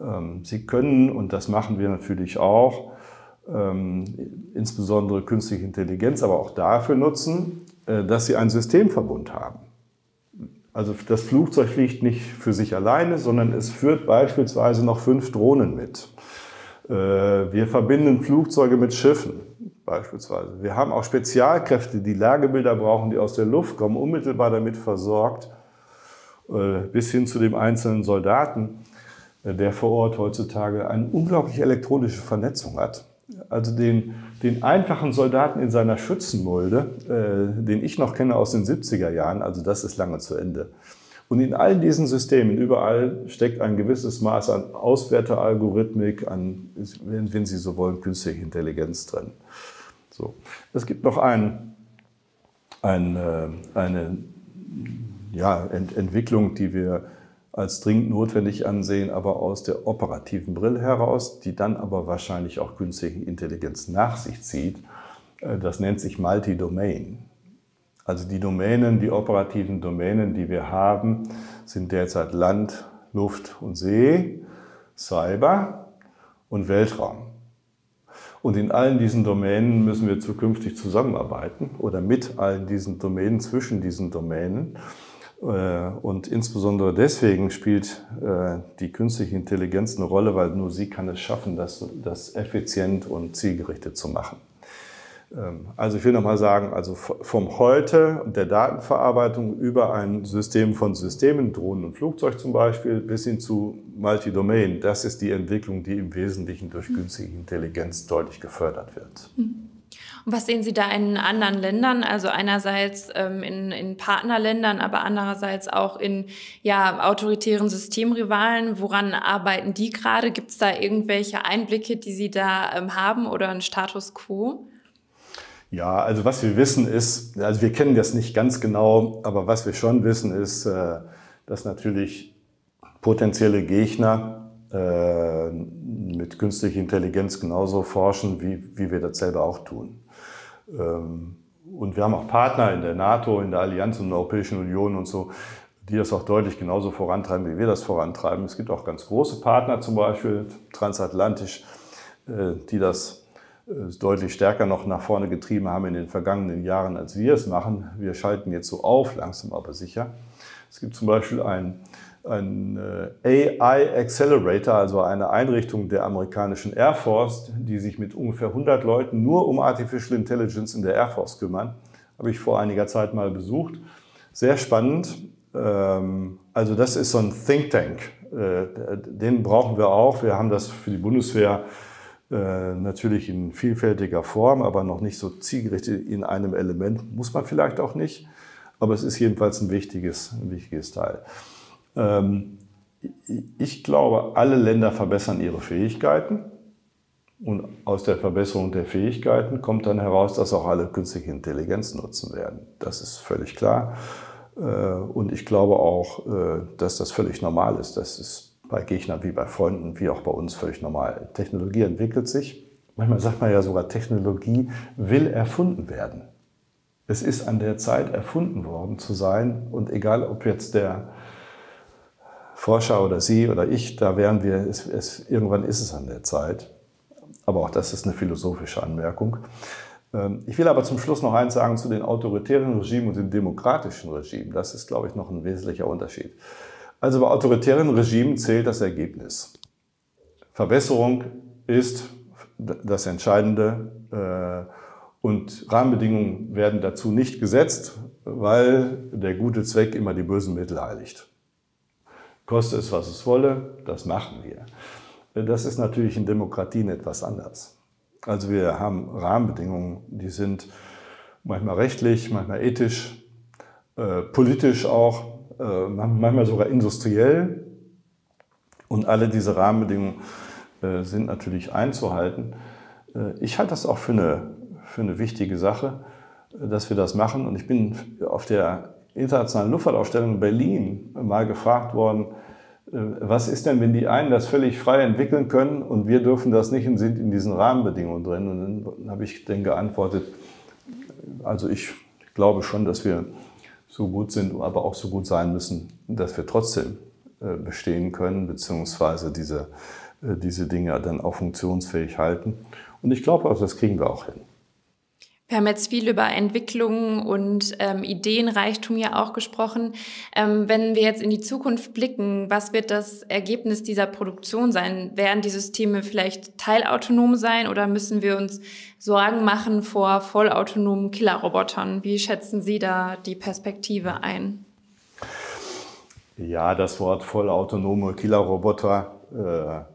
Ähm, Sie können, und das machen wir natürlich auch, ähm, insbesondere künstliche Intelligenz, aber auch dafür nutzen, äh, dass Sie einen Systemverbund haben. Also das Flugzeug fliegt nicht für sich alleine, sondern es führt beispielsweise noch fünf Drohnen mit. Äh, wir verbinden Flugzeuge mit Schiffen beispielsweise. Wir haben auch Spezialkräfte, die Lagebilder brauchen, die aus der Luft kommen, unmittelbar damit versorgt, äh, bis hin zu dem einzelnen Soldaten, äh, der vor Ort heutzutage eine unglaubliche elektronische Vernetzung hat. Also den, den einfachen Soldaten in seiner Schützenmulde, äh, den ich noch kenne aus den 70er Jahren, also das ist lange zu Ende. Und in all diesen Systemen, überall steckt ein gewisses Maß an Auswertealgorithmik, an, wenn, wenn Sie so wollen, künstliche Intelligenz drin. So. Es gibt noch ein, ein, äh, eine ja, Ent Entwicklung, die wir als dringend notwendig ansehen, aber aus der operativen Brille heraus, die dann aber wahrscheinlich auch künstliche Intelligenz nach sich zieht. Äh, das nennt sich Multi-Domain. Also die Domänen, die operativen Domänen, die wir haben, sind derzeit Land, Luft und See, Cyber und Weltraum. Und in allen diesen Domänen müssen wir zukünftig zusammenarbeiten oder mit allen diesen Domänen, zwischen diesen Domänen. Äh, und insbesondere deswegen spielt äh, die künstliche Intelligenz eine Rolle, weil nur sie kann es schaffen, das, das effizient und zielgerichtet zu machen. Ähm, also ich will nochmal sagen, also vom Heute der Datenverarbeitung über ein System von Systemen, Drohnen und Flugzeug zum Beispiel, bis hin zu Multidomain, das ist die Entwicklung, die im Wesentlichen durch künstliche Intelligenz deutlich gefördert wird. Mhm. Und was sehen Sie da in anderen Ländern? Also einerseits ähm, in, in Partnerländern, aber andererseits auch in ja, autoritären Systemrivalen. Woran arbeiten die gerade? Gibt es da irgendwelche Einblicke, die Sie da ähm, haben oder ein Status quo? Ja, also was wir wissen ist, also wir kennen das nicht ganz genau, aber was wir schon wissen ist, äh, dass natürlich potenzielle Gegner äh, mit künstlicher Intelligenz genauso forschen, wie, wie wir das selber auch tun. Ähm, und wir haben auch Partner in der NATO, in der Allianz und der Europäischen Union und so, die das auch deutlich genauso vorantreiben, wie wir das vorantreiben. Es gibt auch ganz große Partner, zum Beispiel transatlantisch, äh, die das äh, deutlich stärker noch nach vorne getrieben haben in den vergangenen Jahren, als wir es machen. Wir schalten jetzt so auf, langsam aber sicher. Es gibt zum Beispiel ein ein äh, AI Accelerator, also eine Einrichtung der amerikanischen Air Force, die sich mit ungefähr 100 Leuten nur um Artificial Intelligence in der Air Force kümmern. habe ich vor einiger Zeit mal besucht. Sehr spannend. Ähm, also das ist so ein Think Tank. Äh, den brauchen wir auch. Wir haben das für die Bundeswehr äh, natürlich in vielfältiger Form, aber noch nicht so zielgerichtet in einem Element. Muss man vielleicht auch nicht. Aber es ist jedenfalls ein wichtiges, ein wichtiges Teil. Ähm, ich glaube, alle Länder verbessern ihre Fähigkeiten. Und aus der Verbesserung der Fähigkeiten kommt dann heraus, dass auch alle künstliche Intelligenz nutzen werden. Das ist völlig klar. Äh, und ich glaube auch, äh, dass das völlig normal ist. Das ist bei Gegnern wie bei Freunden, wie auch bei uns völlig normal. Technologie entwickelt sich. Manchmal sagt man ja sogar, Technologie will erfunden werden. Es ist an der Zeit erfunden worden zu sein. Und egal, ob jetzt der Forscher oder Sie oder ich, da wären wir, es, es, irgendwann ist es an der Zeit. Aber auch das ist eine philosophische Anmerkung. Ähm, ich will aber zum Schluss noch eins sagen zu den autoritären Regimen und den demokratischen Regimen. Das ist, glaube ich, noch ein wesentlicher Unterschied. Also bei autoritären Regimen zählt das Ergebnis. Verbesserung ist das Entscheidende äh, und Rahmenbedingungen werden dazu nicht gesetzt, weil der gute Zweck immer die bösen Mittel heiligt. Koste es, was es wolle, das machen wir. Das ist natürlich in Demokratien etwas anders. Also wir haben Rahmenbedingungen, die sind manchmal rechtlich, manchmal ethisch, äh, politisch auch, äh, manchmal sogar industriell. Und alle diese Rahmenbedingungen äh, sind natürlich einzuhalten. Äh, ich halte das auch für eine, für eine wichtige Sache, äh, dass wir das machen. Und ich bin auf der Internationalen Luftfahrtausstellung in Berlin mal gefragt worden, äh, was ist denn, wenn die einen das völlig frei entwickeln können und wir dürfen das nicht und sind in diesen Rahmenbedingungen drin? Und dann habe ich dann geantwortet, also ich glaube schon, dass wir so gut sind, aber auch so gut sein müssen, dass wir trotzdem äh, bestehen können, beziehungsweise diese, äh, diese Dinge dann auch funktionsfähig halten. Und ich glaube, also das kriegen wir auch hin. Wir haben jetzt viel über Entwicklung und ähm, Ideenreichtum ja auch gesprochen. Ähm, wenn wir jetzt in die Zukunft blicken, was wird das Ergebnis dieser Produktion sein? Werden die Systeme vielleicht teilautonom sein oder müssen wir uns Sorgen machen vor vollautonomen Killerrobotern? Wie schätzen Sie da die Perspektive ein? Ja, das Wort vollautonome Killerroboter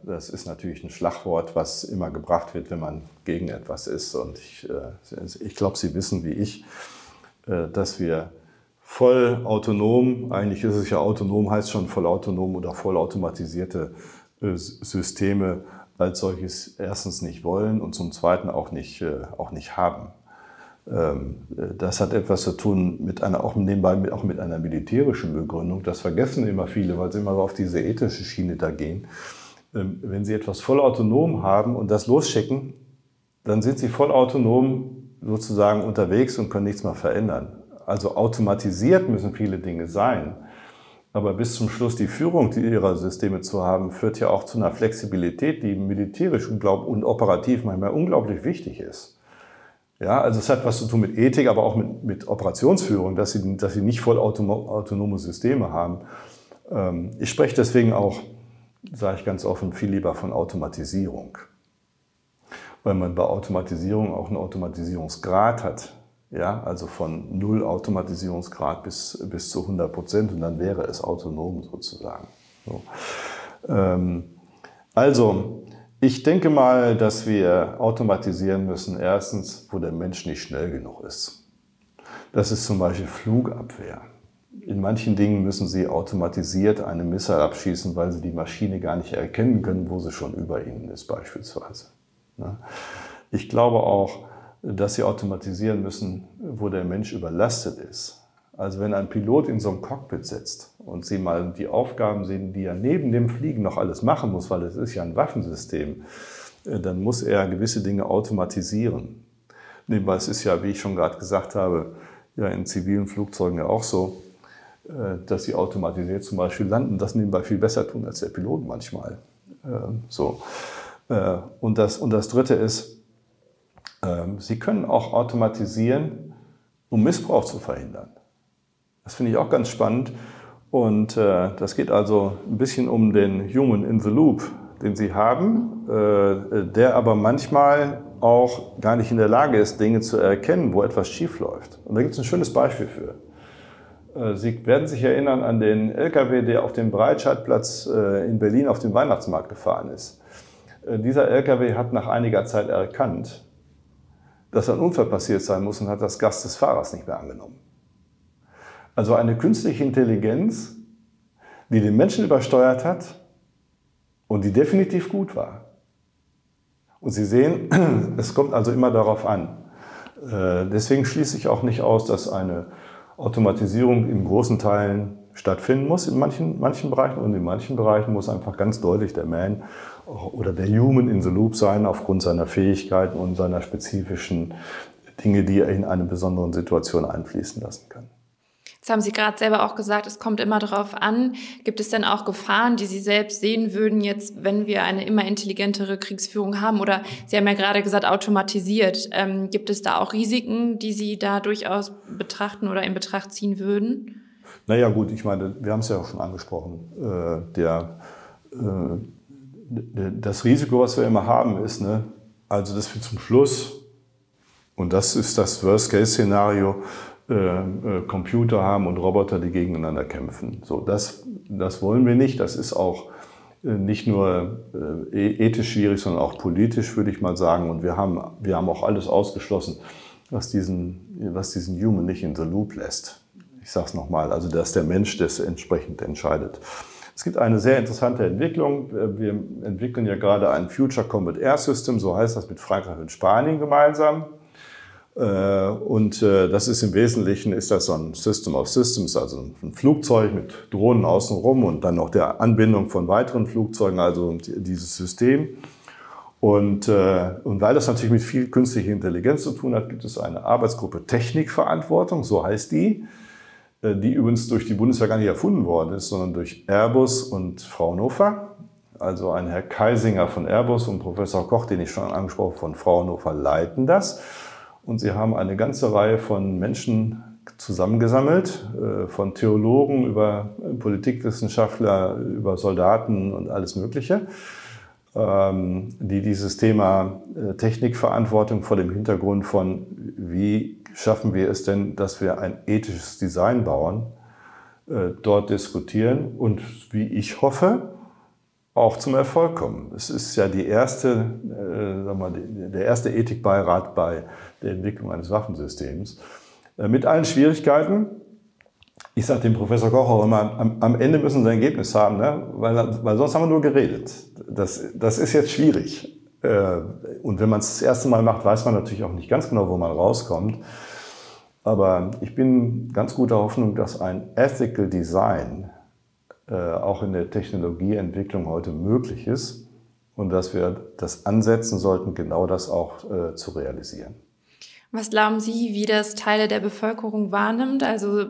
das ist natürlich ein Schlagwort, was immer gebracht wird, wenn man gegen etwas ist. Und ich, äh, ich glaube, Sie wissen wie ich, äh, dass wir voll autonom, eigentlich ist es ja autonom, heißt schon vollautonom oder vollautomatisierte Systeme als solches erstens nicht wollen und zum Zweiten auch nicht, auch nicht haben. Ähm, das hat etwas zu tun mit einer, auch nebenbei auch mit einer militärischen Begründung. Das vergessen immer viele, weil sie immer so auf diese ethische Schiene da gehen. Ähm, wenn sie etwas vollautonom haben und das losschicken, dann sind sie vollautonom sozusagen unterwegs und können nichts mehr verändern. Also automatisiert müssen viele Dinge sein. Aber bis zum Schluss die Führung ihrer Systeme zu haben, führt ja auch zu einer Flexibilität, die militärisch und operativ manchmal unglaublich wichtig ist. Ja, also es hat was zu tun mit Ethik, aber auch mit, mit Operationsführung, dass sie, dass sie nicht voll autonome Systeme haben. Ähm, ich spreche deswegen auch, sage ich ganz offen, viel lieber von Automatisierung. Weil man bei Automatisierung auch einen Automatisierungsgrad hat. Ja, also von null Automatisierungsgrad bis, bis zu 100 Prozent und dann wäre es autonom sozusagen. So. Ähm, also, ich denke mal, dass wir automatisieren müssen, erstens, wo der Mensch nicht schnell genug ist. Das ist zum Beispiel Flugabwehr. In manchen Dingen müssen Sie automatisiert eine Missile abschießen, weil Sie die Maschine gar nicht erkennen können, wo sie schon über Ihnen ist beispielsweise. Ne? Ich glaube auch, dass Sie automatisieren müssen, wo der Mensch überlastet ist. Also wenn ein Pilot in so einem Cockpit sitzt und Sie mal die Aufgaben sehen, die er neben dem Fliegen noch alles machen muss, weil es ist ja ein Waffensystem, äh, dann muss er gewisse Dinge automatisieren. Nebenbei, es ist ja, wie ich schon gerade gesagt habe, ja in zivilen Flugzeugen ja auch so, äh, dass sie automatisiert zum Beispiel landen, das nebenbei viel besser tun als der Pilot manchmal. Ähm, so. Äh, und das, und das Dritte ist, ähm, Sie können auch automatisieren, um Missbrauch zu verhindern. Das finde ich auch ganz spannend. Und äh, das geht also ein bisschen um den Human in the Loop, den Sie haben, äh, der aber manchmal auch gar nicht in der Lage ist, Dinge zu erkennen, wo etwas schief läuft. Und da gibt es ein schönes Beispiel für. Äh, Sie werden sich erinnern an den LKW, der auf dem Breitscheidplatz äh, in Berlin auf dem Weihnachtsmarkt gefahren ist. Äh, dieser LKW hat nach einiger Zeit erkannt, dass ein Unfall passiert sein muss und hat das Gas des Fahrers nicht mehr angenommen. Also eine künstliche Intelligenz, die den Menschen übersteuert hat und die definitiv gut war. Und Sie sehen, es kommt also immer darauf an. Deswegen schließe ich auch nicht aus, dass eine Automatisierung in großen Teilen stattfinden muss in manchen, manchen Bereichen und in manchen Bereichen muss einfach ganz deutlich der Man oder der Human in the Loop sein aufgrund seiner Fähigkeiten und seiner spezifischen Dinge, die er in eine besondere Situation einfließen lassen kann. Jetzt haben Sie gerade selber auch gesagt, es kommt immer darauf an. Gibt es denn auch Gefahren, die Sie selbst sehen würden, jetzt, wenn wir eine immer intelligentere Kriegsführung haben? Oder Sie haben ja gerade gesagt, automatisiert. Ähm, gibt es da auch Risiken, die Sie da durchaus betrachten oder in Betracht ziehen würden? Naja, gut, ich meine, wir haben es ja auch schon angesprochen. Äh, der, äh, das Risiko, was wir immer haben, ist, ne, also dass wir zum Schluss, und das ist das Worst-Case-Szenario, äh, äh, Computer haben und Roboter, die gegeneinander kämpfen. So, das, das wollen wir nicht. Das ist auch äh, nicht nur äh, ethisch schwierig, sondern auch politisch, würde ich mal sagen. Und wir haben, wir haben auch alles ausgeschlossen, was diesen, was diesen Human nicht in the loop lässt. Ich sage es nochmal, also dass der Mensch das entsprechend entscheidet. Es gibt eine sehr interessante Entwicklung. Wir entwickeln ja gerade ein Future Combat Air System, so heißt das mit Frankreich und Spanien gemeinsam. Äh, und äh, das ist im Wesentlichen ist das so ein System of Systems, also ein Flugzeug mit Drohnen außenrum und dann noch der Anbindung von weiteren Flugzeugen, also dieses System. Und, äh, und weil das natürlich mit viel künstlicher Intelligenz zu tun hat, gibt es eine Arbeitsgruppe Technikverantwortung, so heißt die, die übrigens durch die Bundeswehr gar nicht erfunden worden ist, sondern durch Airbus und Fraunhofer. Also ein Herr Keisinger von Airbus und Professor Koch, den ich schon angesprochen habe, von Fraunhofer leiten das. Und sie haben eine ganze Reihe von Menschen zusammengesammelt, äh, von Theologen über Politikwissenschaftler, über Soldaten und alles Mögliche, ähm, die dieses Thema äh, Technikverantwortung vor dem Hintergrund von, wie schaffen wir es denn, dass wir ein ethisches Design bauen, äh, dort diskutieren und wie ich hoffe, auch zum Erfolg kommen. Es ist ja die erste, äh, sag mal, der erste Ethikbeirat bei der Entwicklung eines Waffensystems. Äh, mit allen Schwierigkeiten. Ich sage dem Professor Koch auch immer, am, am Ende müssen sie ein Ergebnis haben, ne? weil, weil sonst haben wir nur geredet. Das, das ist jetzt schwierig. Äh, und wenn man es das erste Mal macht, weiß man natürlich auch nicht ganz genau, wo man rauskommt. Aber ich bin ganz guter Hoffnung, dass ein Ethical Design äh, auch in der Technologieentwicklung heute möglich ist und dass wir das ansetzen sollten, genau das auch zu realisieren. Was glauben Sie, wie das Teile der Bevölkerung wahrnimmt? Also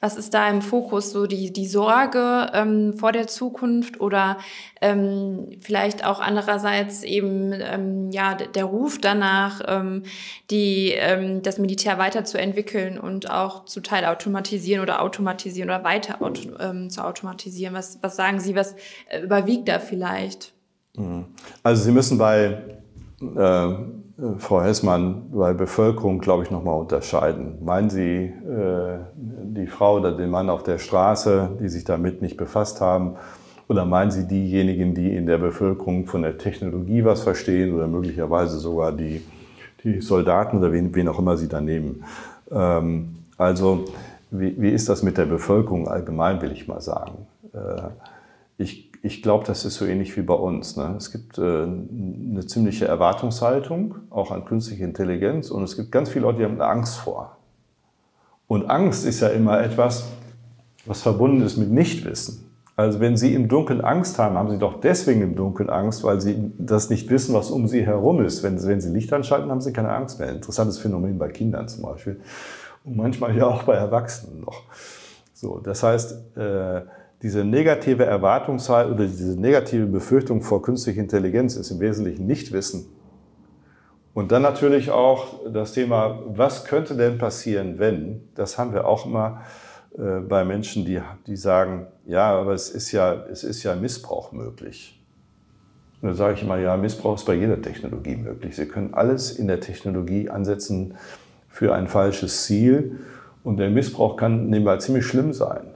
was ist da im Fokus? So die, die Sorge ähm, vor der Zukunft oder ähm, vielleicht auch andererseits eben ähm, ja, der Ruf danach, ähm, die, ähm, das Militär weiterzuentwickeln und auch zu Teil automatisieren oder automatisieren oder weiter auto, ähm, zu automatisieren? Was, was sagen Sie, was äh, überwiegt da vielleicht? Mhm. Also Sie müssen bei äh, Frau Hessmann, bei Bevölkerung, glaube ich, nochmal unterscheiden. Meinen Sie äh, die Frau oder den Mann auf der Straße, die sich damit nicht befasst haben? Oder meinen Sie diejenigen, die in der Bevölkerung von der Technologie was verstehen oder möglicherweise sogar die, die Soldaten oder wen, wen auch immer Sie da nehmen? Ähm, also, wie, wie ist das mit der Bevölkerung allgemein, will ich mal sagen? Äh, ich ich glaube, das ist so ähnlich wie bei uns. Ne? Es gibt äh, eine ziemliche Erwartungshaltung, auch an künstliche Intelligenz, und es gibt ganz viele Leute, die haben Angst vor. Und Angst ist ja immer etwas, was verbunden ist mit Nichtwissen. Also wenn Sie im Dunkeln Angst haben, haben Sie doch deswegen im Dunkeln Angst, weil Sie das nicht wissen, was um Sie herum ist. Wenn, wenn Sie Licht anschalten, haben Sie keine Angst mehr. Interessantes Phänomen bei Kindern zum Beispiel. Und manchmal ja auch bei Erwachsenen noch. So, das heißt, äh, diese negative Erwartungshaltung oder diese negative Befürchtung vor künstlicher Intelligenz ist im Wesentlichen Nichtwissen. Und dann natürlich auch das Thema, was könnte denn passieren, wenn? Das haben wir auch immer äh, bei Menschen, die, die sagen, ja, aber es ist ja, es ist ja Missbrauch möglich. Und da sage ich immer, ja, Missbrauch ist bei jeder Technologie möglich. Sie können alles in der Technologie ansetzen für ein falsches Ziel. Und der Missbrauch kann nebenbei ziemlich schlimm sein.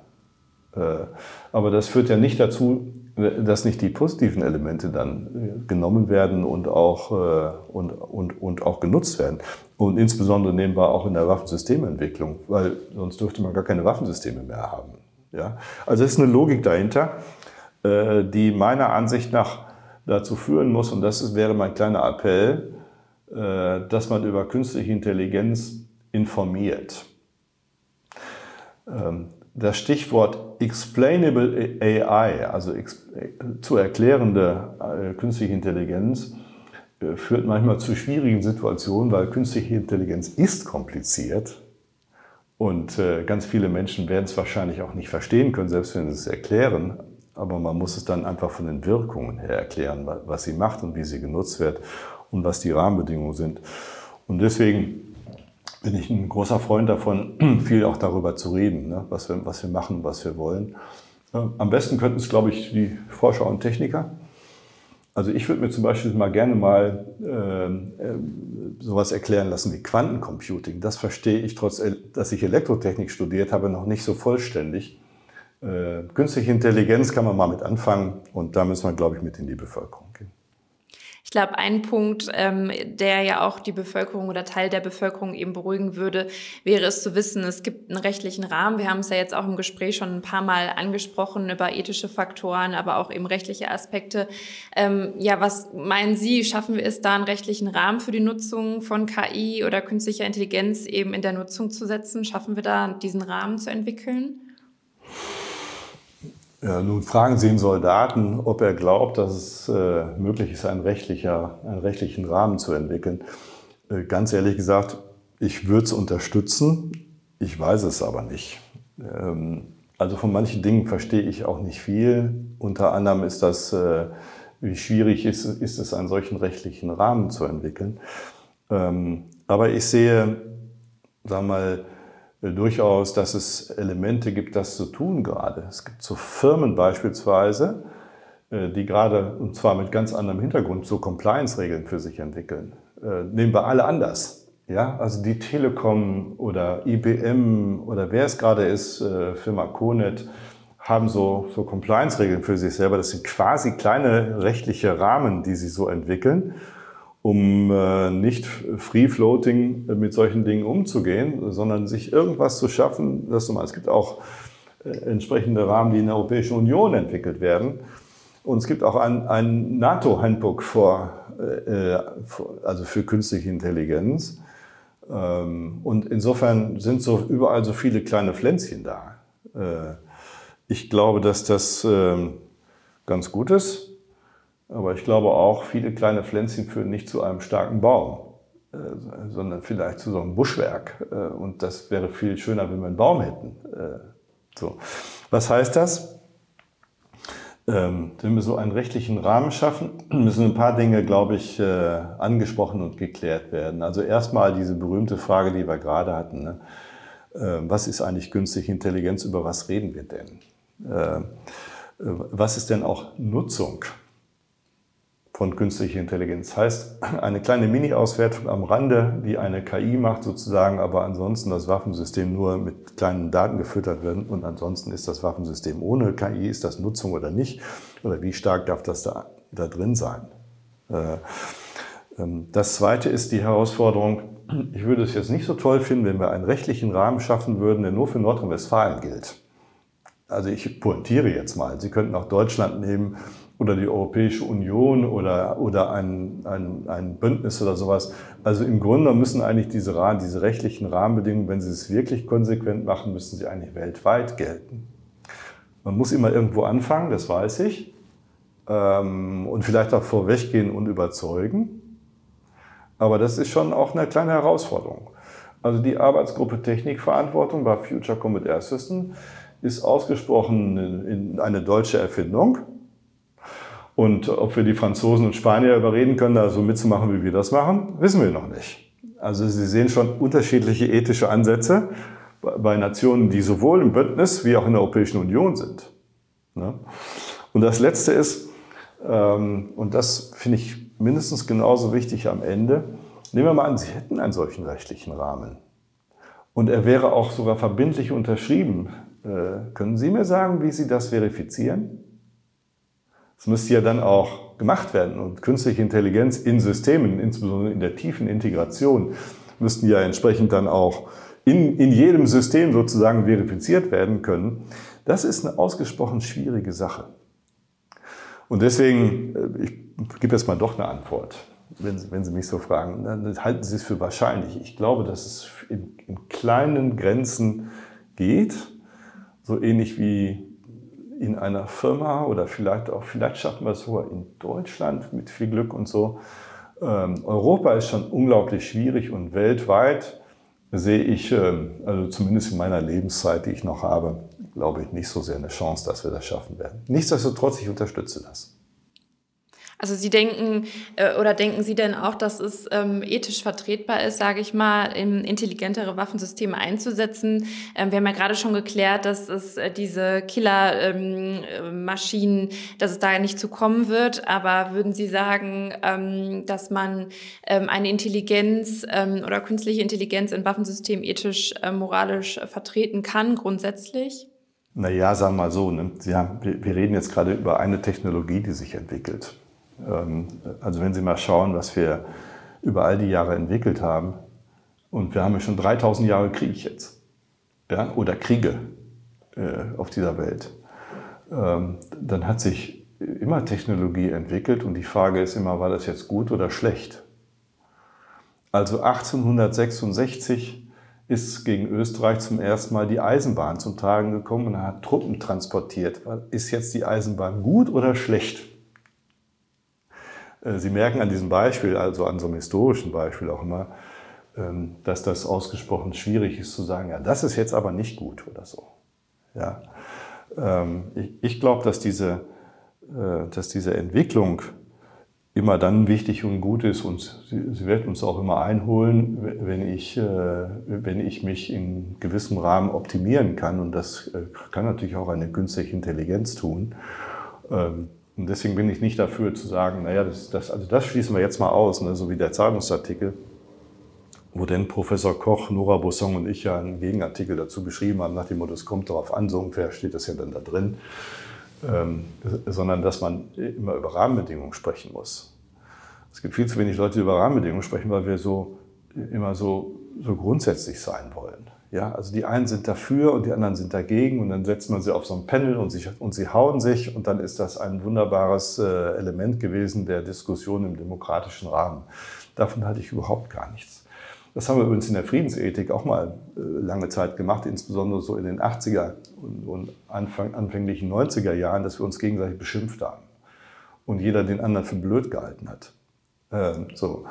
Äh, aber das führt ja nicht dazu, dass nicht die positiven Elemente dann äh, genommen werden und auch, äh, und, und, und auch genutzt werden. Und insbesondere nebenbei auch in der Waffensystementwicklung, weil sonst dürfte man gar keine Waffensysteme mehr haben. Ja? Also es ist eine Logik dahinter, äh, die meiner Ansicht nach dazu führen muss, und das wäre mein kleiner Appell, dass man über künstliche Intelligenz informiert. Das Stichwort Explainable AI, also zu erklärende äh, künstliche Intelligenz, äh, führt manchmal zu schwierigen Situationen, weil künstliche Intelligenz ist kompliziert und äh, ganz viele Menschen werden es wahrscheinlich auch nicht verstehen können, selbst wenn sie es erklären. Aber man muss es dann einfach von den Wirkungen her erklären, was sie macht und wie sie genutzt wird und was die Rahmenbedingungen sind. Und deswegen bin ich ein großer Freund davon, viel auch darüber zu reden, ne? was, wir, was wir machen, was wir wollen. Am besten könnten es, glaube ich, die Forscher und Techniker. Also ich würde mir zum Beispiel mal gerne mal äh, äh, sowas erklären lassen wie Quantencomputing. Das verstehe ich, trotz dass ich Elektrotechnik studiert habe, noch nicht so vollständig. Äh, künstliche Intelligenz kann man mal mit anfangen und da müssen wir, glaube ich, mit in die Bevölkerung. Ich glaube, ein Punkt, ähm, der ja auch die Bevölkerung oder Teil der Bevölkerung eben beruhigen würde, wäre es zu wissen, es gibt einen rechtlichen Rahmen. Wir haben es ja jetzt auch im Gespräch schon ein paar Mal angesprochen über ethische Faktoren, aber auch eben rechtliche Aspekte. Ähm, ja, was meinen Sie, schaffen wir es da einen rechtlichen Rahmen für die Nutzung von KI oder künstlicher Intelligenz eben in der Nutzung zu setzen? Schaffen wir da diesen Rahmen zu entwickeln? Ja, nun fragen Sie einen Soldaten, ob er glaubt, dass es äh, möglich ist, einen, rechtlicher, einen rechtlichen Rahmen zu entwickeln. Äh, ganz ehrlich gesagt, ich würde es unterstützen, ich weiß es aber nicht. Ähm, also von manchen Dingen verstehe ich auch nicht viel. Unter anderem ist das, äh, wie schwierig ist, ist es, einen solchen rechtlichen Rahmen zu entwickeln. Ähm, aber ich sehe, sagen wir mal, äh, durchaus, dass es Elemente gibt, das zu tun gerade. Es gibt so Firmen beispielsweise, äh, die gerade, und zwar mit ganz anderem Hintergrund, so Compliance-Regeln für sich entwickeln. Äh, nehmen wir alle anders. Ja, also die Telekom oder IBM oder wer es gerade ist, Firma Conet, haben so, so Compliance-Regeln für sich selber. Das sind quasi kleine rechtliche Rahmen, die sie so entwickeln um äh, nicht free-floating mit solchen Dingen umzugehen, sondern sich irgendwas zu schaffen. Das es gibt auch äh, entsprechende Rahmen, die in der Europäischen Union entwickelt werden. Und es gibt auch ein, ein NATO-Handbook vor, äh, also für künstliche Intelligenz. Ähm, und insofern sind so überall so viele kleine Pflänzchen da. Äh, ich glaube, dass das äh, ganz gut ist. Aber ich glaube auch, viele kleine Pflänzchen führen nicht zu einem starken Baum, äh, sondern vielleicht zu so einem Buschwerk. Äh, und das wäre viel schöner, wenn wir einen Baum hätten. Äh, so. Was heißt das? Ähm, wenn wir so einen rechtlichen Rahmen schaffen, müssen ein paar Dinge, glaube ich, angesprochen und geklärt werden. Also erstmal diese berühmte Frage, die wir gerade hatten. Ne? Was ist eigentlich günstige Intelligenz? Über was reden wir denn? Was ist denn auch Nutzung? Von künstlicher Intelligenz. Heißt, eine kleine Mini-Auswertung am Rande, wie eine KI macht sozusagen, aber ansonsten das Waffensystem nur mit kleinen Daten gefüttert wird und ansonsten ist das Waffensystem ohne KI, ist das Nutzung oder nicht? Oder wie stark darf das da, da drin sein? Äh, ähm, das zweite ist die Herausforderung, ich würde es jetzt nicht so toll finden, wenn wir einen rechtlichen Rahmen schaffen würden, der nur für Nordrhein-Westfalen gilt. Also ich pointiere jetzt mal. Sie könnten auch Deutschland nehmen oder die Europäische Union oder, oder ein, ein, ein Bündnis oder sowas. Also im Grunde müssen eigentlich diese, diese rechtlichen Rahmenbedingungen, wenn sie es wirklich konsequent machen, müssen sie eigentlich weltweit gelten. Man muss immer irgendwo anfangen, das weiß ich. Ähm, und vielleicht auch vorweggehen und überzeugen. Aber das ist schon auch eine kleine Herausforderung. Also die Arbeitsgruppe Technikverantwortung bei Future Combat Air System ist ausgesprochen eine deutsche Erfindung. Und ob wir die Franzosen und Spanier überreden können, da so mitzumachen, wie wir das machen, wissen wir noch nicht. Also Sie sehen schon unterschiedliche ethische Ansätze bei Nationen, die sowohl im Bündnis wie auch in der Europäischen Union sind. Ne? Und das Letzte ist, Ähm, und das finde ich mindestens genauso wichtig am Ende. Nehmen wir mal an, Sie hätten einen solchen rechtlichen Rahmen. Und er wäre auch sogar verbindlich unterschrieben. Äh, können Sie mir sagen, wie Sie das verifizieren? Das müsste ja dann auch gemacht werden. Und künstliche Intelligenz in Systemen, insbesondere in der tiefen Integration, müssten ja entsprechend dann auch in, in jedem System sozusagen verifiziert werden können. Das ist eine ausgesprochen schwierige Sache. Und deswegen, äh, ich gebe jetzt mal doch eine Antwort, wenn Sie, wenn Sie mich so fragen. Dann halten Sie es für wahrscheinlich. Ich glaube, dass es in, in kleinen Grenzen geht, so ähnlich wie in einer Firma oder vielleicht auch, vielleicht schaffen wir es sogar in Deutschland mit viel Glück und so. Ähm, Europa ist schon unglaublich schwierig und weltweit sehe ich, ähm, also zumindest in meiner Lebenszeit, die ich noch habe, glaube ich, nicht so sehr eine Chance, dass wir das schaffen werden. Nichtsdestotrotz, ich unterstütze das. Also Sie denken äh, oder denken Sie denn auch, dass es ähm, ethisch vertretbar ist, sage ich mal, in intelligentere Waffensysteme einzusetzen? Ähm, wir haben ja gerade schon geklärt, dass es äh, diese Killer-Maschinen, ähm, dass es da nicht zu kommen wird. Aber würden Sie sagen, ähm, dass man ähm, eine Intelligenz ähm, oder künstliche Intelligenz in Waffensystemen ethisch, äh, moralisch vertreten kann, grundsätzlich? Naja, sagen wir mal so, ne? Haben, wir, wir reden jetzt gerade über eine Technologie, die sich entwickelt. Ähm, also wenn Sie mal schauen, was wir über all die Jahre entwickelt haben, und wir haben ja schon 3000 Jahre Krieg jetzt, ja, oder Kriege äh, auf dieser Welt, ähm, dann hat sich immer Technologie entwickelt und die Frage ist immer, war das jetzt gut oder schlecht? Also 1866 ist gegen Österreich zum ersten Mal die Eisenbahn zum Tragen gekommen und hat Truppen transportiert. Ist jetzt die Eisenbahn gut oder schlecht? Äh, Sie merken an diesem Beispiel, also an so einem historischen Beispiel auch immer, ähm, dass das ausgesprochen schwierig ist zu sagen, ja, das ist jetzt aber nicht gut oder so. Ja. Ähm, ich glaube, dass diese, äh, dass diese Entwicklung immer dann wichtig und gut ist und sie, sie wird uns auch immer einholen, wenn ich, äh, wenn ich mich in gewissem Rahmen optimieren kann und das kann natürlich auch eine künstliche Intelligenz tun. Und deswegen bin ich nicht dafür zu sagen, naja, das, das, also das schließen wir jetzt mal aus, ne, so wie der Zeitungsartikel, wo denn Professor Koch, Nora Bosson und ich ja einen Gegenartikel dazu geschrieben haben, nach dem Motto, es kommt darauf an, so ungefähr steht das ja dann da drin, ähm, sondern dass man immer über Rahmenbedingungen sprechen muss. Es gibt viel zu wenig Leute, die über Rahmenbedingungen sprechen, weil wir so immer so, so grundsätzlich sein wollen. Ja, also die einen sind dafür und die anderen sind dagegen und dann setzt man sie auf so ein Panel und sie, und sie hauen sich und dann ist das ein wunderbares äh, Element gewesen der Diskussion im demokratischen Rahmen. Davon halte ich überhaupt gar nichts. Das haben wir übrigens in der Friedensethik auch mal äh, lange Zeit gemacht, insbesondere so in den 80er und, und Anfang, anfänglichen 90er Jahren, dass wir uns gegenseitig beschimpft haben und jeder den anderen für blöd gehalten hat. Ähm, so.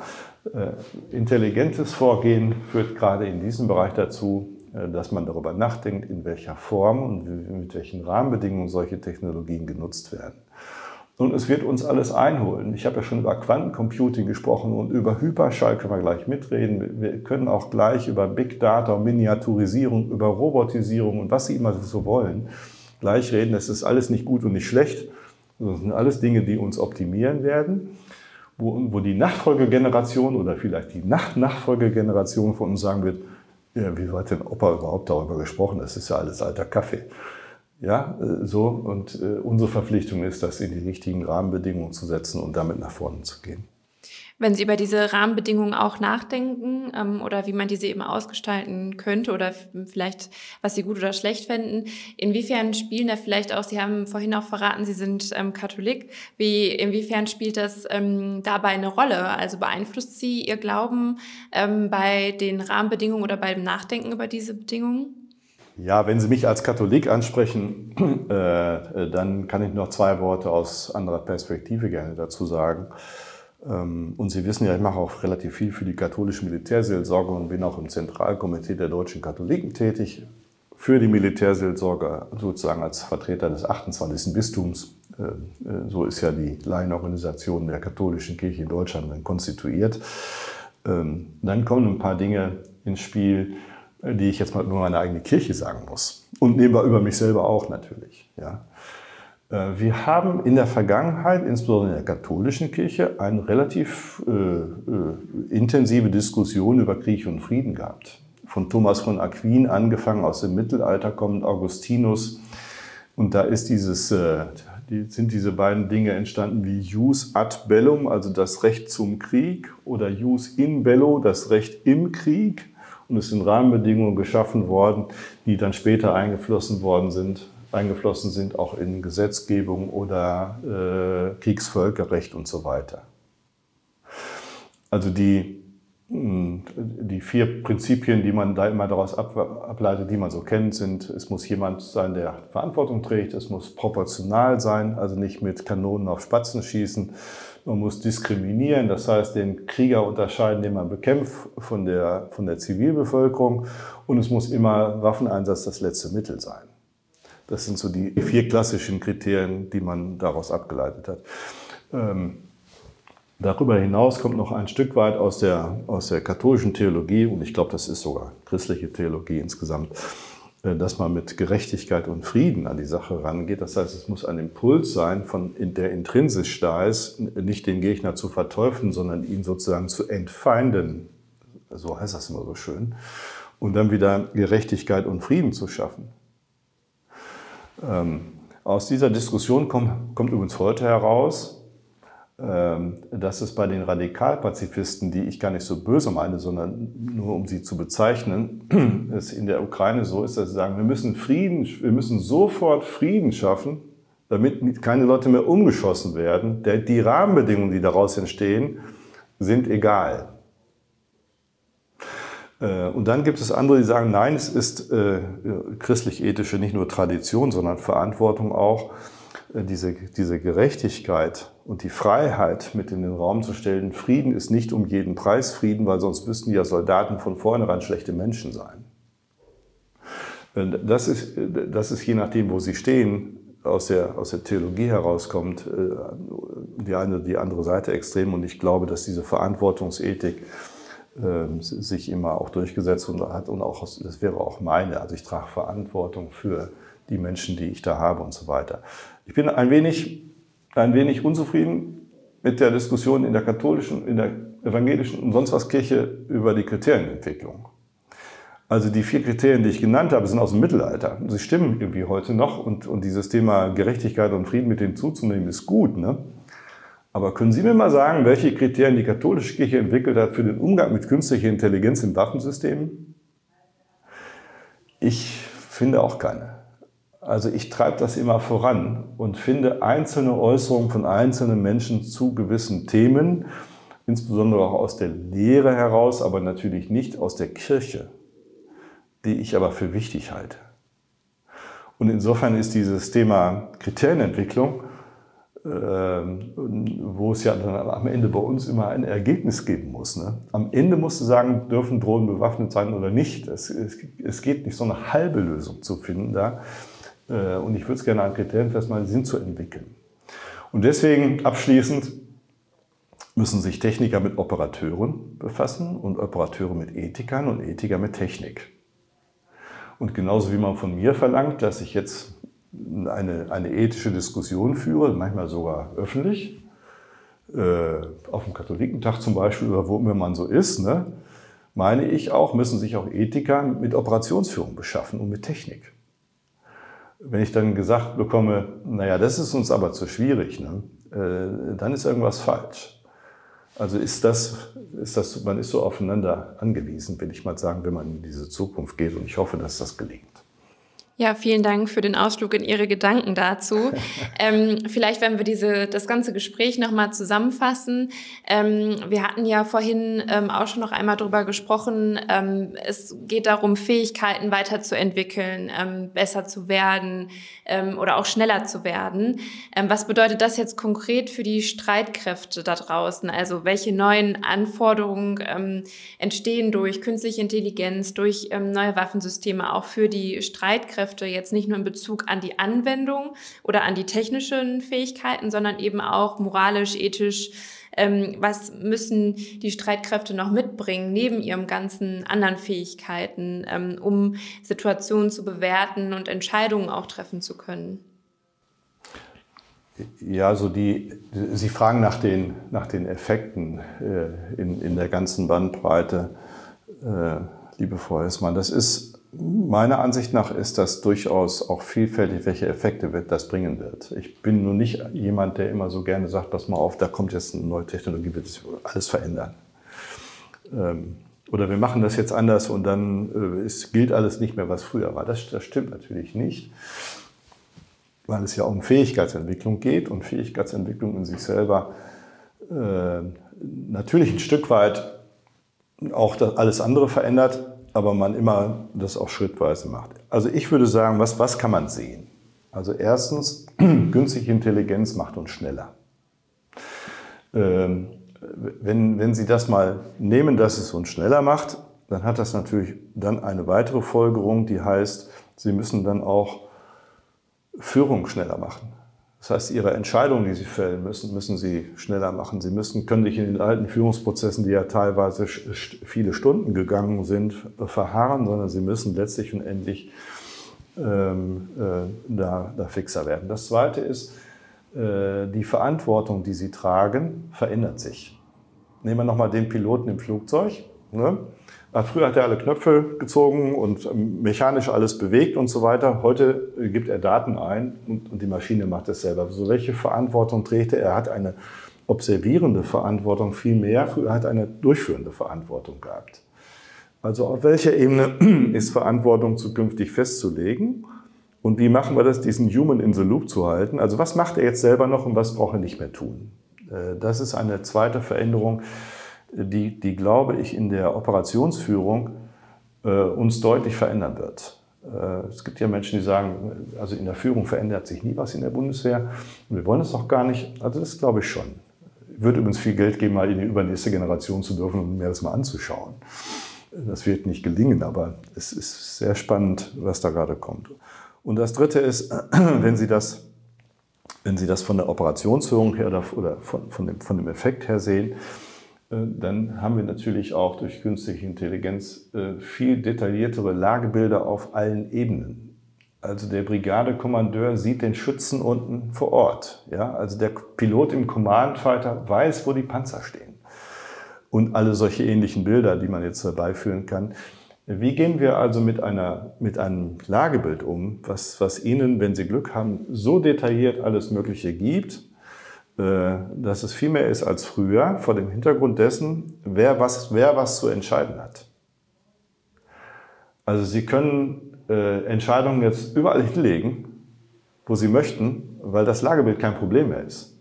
Äh, intelligentes Vorgehen führt gerade in diesem Bereich dazu, äh, dass man darüber nachdenkt, in welcher Form und mit welchen Rahmenbedingungen solche Technologien genutzt werden. Und es wird uns alles einholen. Ich habe ja schon über Quantencomputing gesprochen und über Hyperschall können wir gleich mitreden. Wir können auch gleich über Big Data, Miniaturisierung, über Robotisierung und was Sie immer so wollen, gleich reden. Es ist alles nicht gut und nicht schlecht. Das sind alles Dinge, die uns optimieren werden wo, wo die Nachfolgegeneration oder vielleicht die Nach-Nachfolgegeneration von uns sagen wird, ja, wie hat denn Opa überhaupt darüber gesprochen? Das ist ja alles alter Kaffee. Ja, äh, so. Und äh, unsere Verpflichtung ist, das in die richtigen Rahmenbedingungen zu setzen und damit nach vorne zu gehen. Wenn Sie über diese Rahmenbedingungen auch nachdenken ähm, oder wie man diese eben ausgestalten könnte oder vielleicht, was Sie gut oder schlecht fänden, inwiefern spielen da vielleicht auch, Sie haben vorhin auch verraten, Sie sind ähm, Katholik, wie, inwiefern spielt das ähm, dabei eine Rolle? Also beeinflusst Sie Ihr Glauben ähm, bei den Rahmenbedingungen oder beim Nachdenken über diese Bedingungen? Ja, wenn Sie mich als Katholik ansprechen, äh, dann kann ich noch zwei Worte aus anderer Perspektive gerne dazu sagen. Ähm, und Sie wissen ja, ich mache auch relativ viel für die katholische Militärseelsorge und bin auch im Zentralkomitee der deutschen Katholiken tätig. Für die Militärseelsorge sozusagen als Vertreter des 28. Bistums. Äh, äh, so ist ja die Laienorganisation der katholischen Kirche in Deutschland dann konstituiert. Ähm, dann kommen ein paar Dinge ins Spiel, die ich jetzt mal über meine eigene Kirche sagen muss. Und nebenbei über mich selber auch natürlich. Ja. Äh, wir haben in der Vergangenheit, insbesondere in der katholischen Kirche, eine relativ äh, äh, intensive Diskussion über Krieg und Frieden gehabt. Von Thomas von Aquin angefangen, aus dem Mittelalter kommend Augustinus. Und da ist dieses, äh, die, sind diese beiden Dinge entstanden wie Jus ad bellum, also das Recht zum Krieg, oder Jus in bello, das Recht im Krieg. Und es sind Rahmenbedingungen geschaffen worden, die dann später eingeflossen worden sind eingeflossen sind, auch in Gesetzgebung oder äh, Kriegsvölkerrecht und so weiter. Also die, hm, die vier Prinzipien, die man da immer daraus ableitet, die man so kennt, sind, es muss jemand sein, der Verantwortung trägt, es muss proportional sein, also nicht mit Kanonen auf Spatzen schießen, man muss diskriminieren, das heißt den Krieger unterscheiden, den man bekämpft, von der, von der Zivilbevölkerung und es muss immer Waffeneinsatz das letzte Mittel sein. Das sind so die vier klassischen Kriterien, die man daraus abgeleitet hat. Ähm, darüber hinaus kommt noch ein Stück weit aus der, aus der katholischen Theologie, und ich glaube, das ist sogar christliche Theologie insgesamt, äh, dass man mit Gerechtigkeit und Frieden an die Sache rangeht. Das heißt, es muss ein Impuls sein, von, der intrinsisch da ist, nicht den Gegner zu verteufeln, sondern ihn sozusagen zu entfeinden. So heißt das immer so schön. Und dann wieder Gerechtigkeit und Frieden zu schaffen. Ähm, aus dieser Diskussion kommt, kommt übrigens heute heraus, ähm, dass es bei den Radikalpazifisten, die ich gar nicht so böse meine, sondern nur um sie zu bezeichnen, es in der Ukraine so ist, dass sie sagen, wir müssen Frieden, wir müssen sofort Frieden schaffen, damit keine Leute mehr umgeschossen werden. Die Rahmenbedingungen, die daraus entstehen, sind egal. Äh, und dann gibt es andere, die sagen, nein, es ist äh, christlich-ethische nicht nur Tradition, sondern Verantwortung auch, äh, diese, diese Gerechtigkeit und die Freiheit mit in den Raum zu stellen. Frieden ist nicht um jeden Preis Frieden, weil sonst müssten ja Soldaten von vornherein schlechte Menschen sein. Das ist, das ist je nachdem, wo sie stehen, aus der, aus der Theologie herauskommt, die eine, die andere Seite extrem. Und ich glaube, dass diese Verantwortungsethik sich immer auch durchgesetzt und hat und auch das wäre auch meine. Also ich trage Verantwortung für die Menschen, die ich da habe und so weiter. Ich bin ein wenig, ein wenig unzufrieden mit der Diskussion in der katholischen, in der evangelischen und sonst was Kirche über die Kriterienentwicklung. Also die vier Kriterien, die ich genannt habe, sind aus dem Mittelalter. Sie stimmen irgendwie heute noch und, und dieses Thema Gerechtigkeit und Frieden mit denen zuzunehmen ist gut. Ne? Aber können Sie mir mal sagen, welche Kriterien die katholische Kirche entwickelt hat für den Umgang mit künstlicher Intelligenz in Waffensystemen? Ich finde auch keine. Also ich treibe das immer voran und finde einzelne Äußerungen von einzelnen Menschen zu gewissen Themen, insbesondere auch aus der Lehre heraus, aber natürlich nicht aus der Kirche, die ich aber für wichtig halte. Und insofern ist dieses Thema Kriterienentwicklung wo es ja dann am Ende bei uns immer ein Ergebnis geben muss. Ne? Am Ende musst du sagen, dürfen Drohnen bewaffnet sein oder nicht. Es, es, es geht nicht, so eine halbe Lösung zu finden da. Äh, und ich würde es gerne an Kriterien festmachen, sind zu entwickeln. Und deswegen abschließend müssen sich Techniker mit Operateuren befassen und Operateure mit Ethikern und Ethiker mit Technik. Und genauso wie man von mir verlangt, dass ich jetzt eine, eine ethische Diskussion führe, manchmal sogar öffentlich, äh, auf dem Katholikentag zum Beispiel oder wo immer man so ist, ne, meine ich auch, müssen sich auch Ethiker mit Operationsführung beschaffen und mit Technik. Wenn ich dann gesagt bekomme, naja, das ist uns aber zu schwierig, ne, äh, dann ist irgendwas falsch. Also ist das, ist das, man ist so aufeinander angewiesen, will ich mal sagen, wenn man in diese Zukunft geht und ich hoffe, dass das gelingt. Ja, vielen Dank für den Ausflug in Ihre Gedanken dazu. ähm, vielleicht werden wir diese, das ganze Gespräch nochmal zusammenfassen. Ähm, wir hatten ja vorhin ähm, auch schon noch einmal darüber gesprochen. Ähm, es geht darum, Fähigkeiten weiterzuentwickeln, ähm, besser zu werden ähm, oder auch schneller zu werden. was bedeutet das jetzt konkret für die Streitkräfte da draußen? Also welche neuen Anforderungen entstehen durch künstliche Intelligenz, durch neue Waffensysteme auch für die Streitkräfte? Fachkräfte jetzt nicht nur in Bezug an die Anwendung oder an die technischen Fähigkeiten, sondern eben auch moralisch, ethisch. Ähm, was müssen die Streitkräfte noch mitbringen, neben ihren ganzen anderen Fähigkeiten, ähm, um Situationen zu bewerten und Entscheidungen auch treffen zu können? Ja, so die, Sie fragen nach den, nach den Effekten äh, in, in der ganzen Bandbreite, äh, liebe Frau Hessmann. Das ist, meiner Ansicht nach ist das durchaus auch vielfältig, welche Effekte das bringen wird. Ich bin nur nicht jemand, der immer so gerne sagt, pass mal auf, da kommt jetzt eine neue Technologie, wird alles verändern. Ähm, oder wir machen das jetzt anders und dann äh, es gilt alles nicht mehr, was früher war. Das, das stimmt natürlich nicht weil es ja um Fähigkeitsentwicklung geht und Fähigkeitsentwicklung in sich selber äh, natürlich ein Stück weit auch das alles andere verändert, aber man immer das auch schrittweise macht. Also ich würde sagen, was, was kann man sehen? Also erstens, günstige Intelligenz macht uns schneller. Ähm, wenn, wenn Sie das mal nehmen, dass es uns schneller macht, dann hat das natürlich dann eine weitere Folgerung, die heißt, Sie müssen dann auch Führung schneller machen. Das heißt, ihre Entscheidungen, die sie fällen müssen, müssen sie schneller machen. Sie müssen, können sich in den alten Führungsprozessen, die ja teilweise viele Stunden gegangen sind, verharren, sondern sie müssen letztlich und endlich ähm, äh, da, da fixer werden. Das Zweite ist, äh, die Verantwortung, die sie tragen, verändert sich. Nehmen wir nochmal den Piloten im Flugzeug. Ne? Früher hat er alle Knöpfe gezogen und ähm, mechanisch alles bewegt und so weiter. Heute äh, gibt er Daten ein und, die Maschine macht es selber. So welche Verantwortung trägt er? Er hat eine observierende Verantwortung viel mehr. Früher hat er eine durchführende Verantwortung gehabt. Also auf welcher Ebene ist Verantwortung zukünftig festzulegen? Und wie machen wir das, diesen Human in the Loop zu halten? Also was macht er jetzt selber noch und was braucht er nicht mehr tun? Äh, das ist eine zweite Veränderung die, die glaube ich, in der Operationsführung äh, uns deutlich verändern wird. Äh, es gibt ja Menschen, die sagen, also in der Führung verändert sich nie was in der Bundeswehr. Und wir wollen es auch gar nicht. Also das glaube ich schon. Wird übrigens viel Geld geben, mal in die übernächste Generation zu dürfen und mir das mal anzuschauen. Das wird nicht gelingen, aber es ist sehr spannend, was da gerade kommt. Und das Dritte ist, wenn Sie das, wenn Sie das von der Operationsführung her oder, von, von, dem, von dem Effekt her sehen, dann haben wir natürlich auch durch künstliche Intelligenz äh, viel detailliertere Lagebilder auf allen Ebenen. Also der Brigadekommandeur sieht den Schützen unten vor Ort. Ja? Also der Pilot im Command Fighter weiß, wo die Panzer stehen. Und alle solche ähnlichen Bilder, die man jetzt herbeiführen kann. Wie gehen wir also mit, einer, mit einem Lagebild um, was, was Ihnen, wenn Sie Glück haben, so detailliert alles Mögliche gibt, äh, dass es viel mehr ist als früher, vor dem Hintergrund dessen, wer was, wer was zu entscheiden hat. Also Sie können äh, Entscheidungen jetzt überall hinlegen, wo Sie möchten, weil das Lagebild kein Problem mehr ist.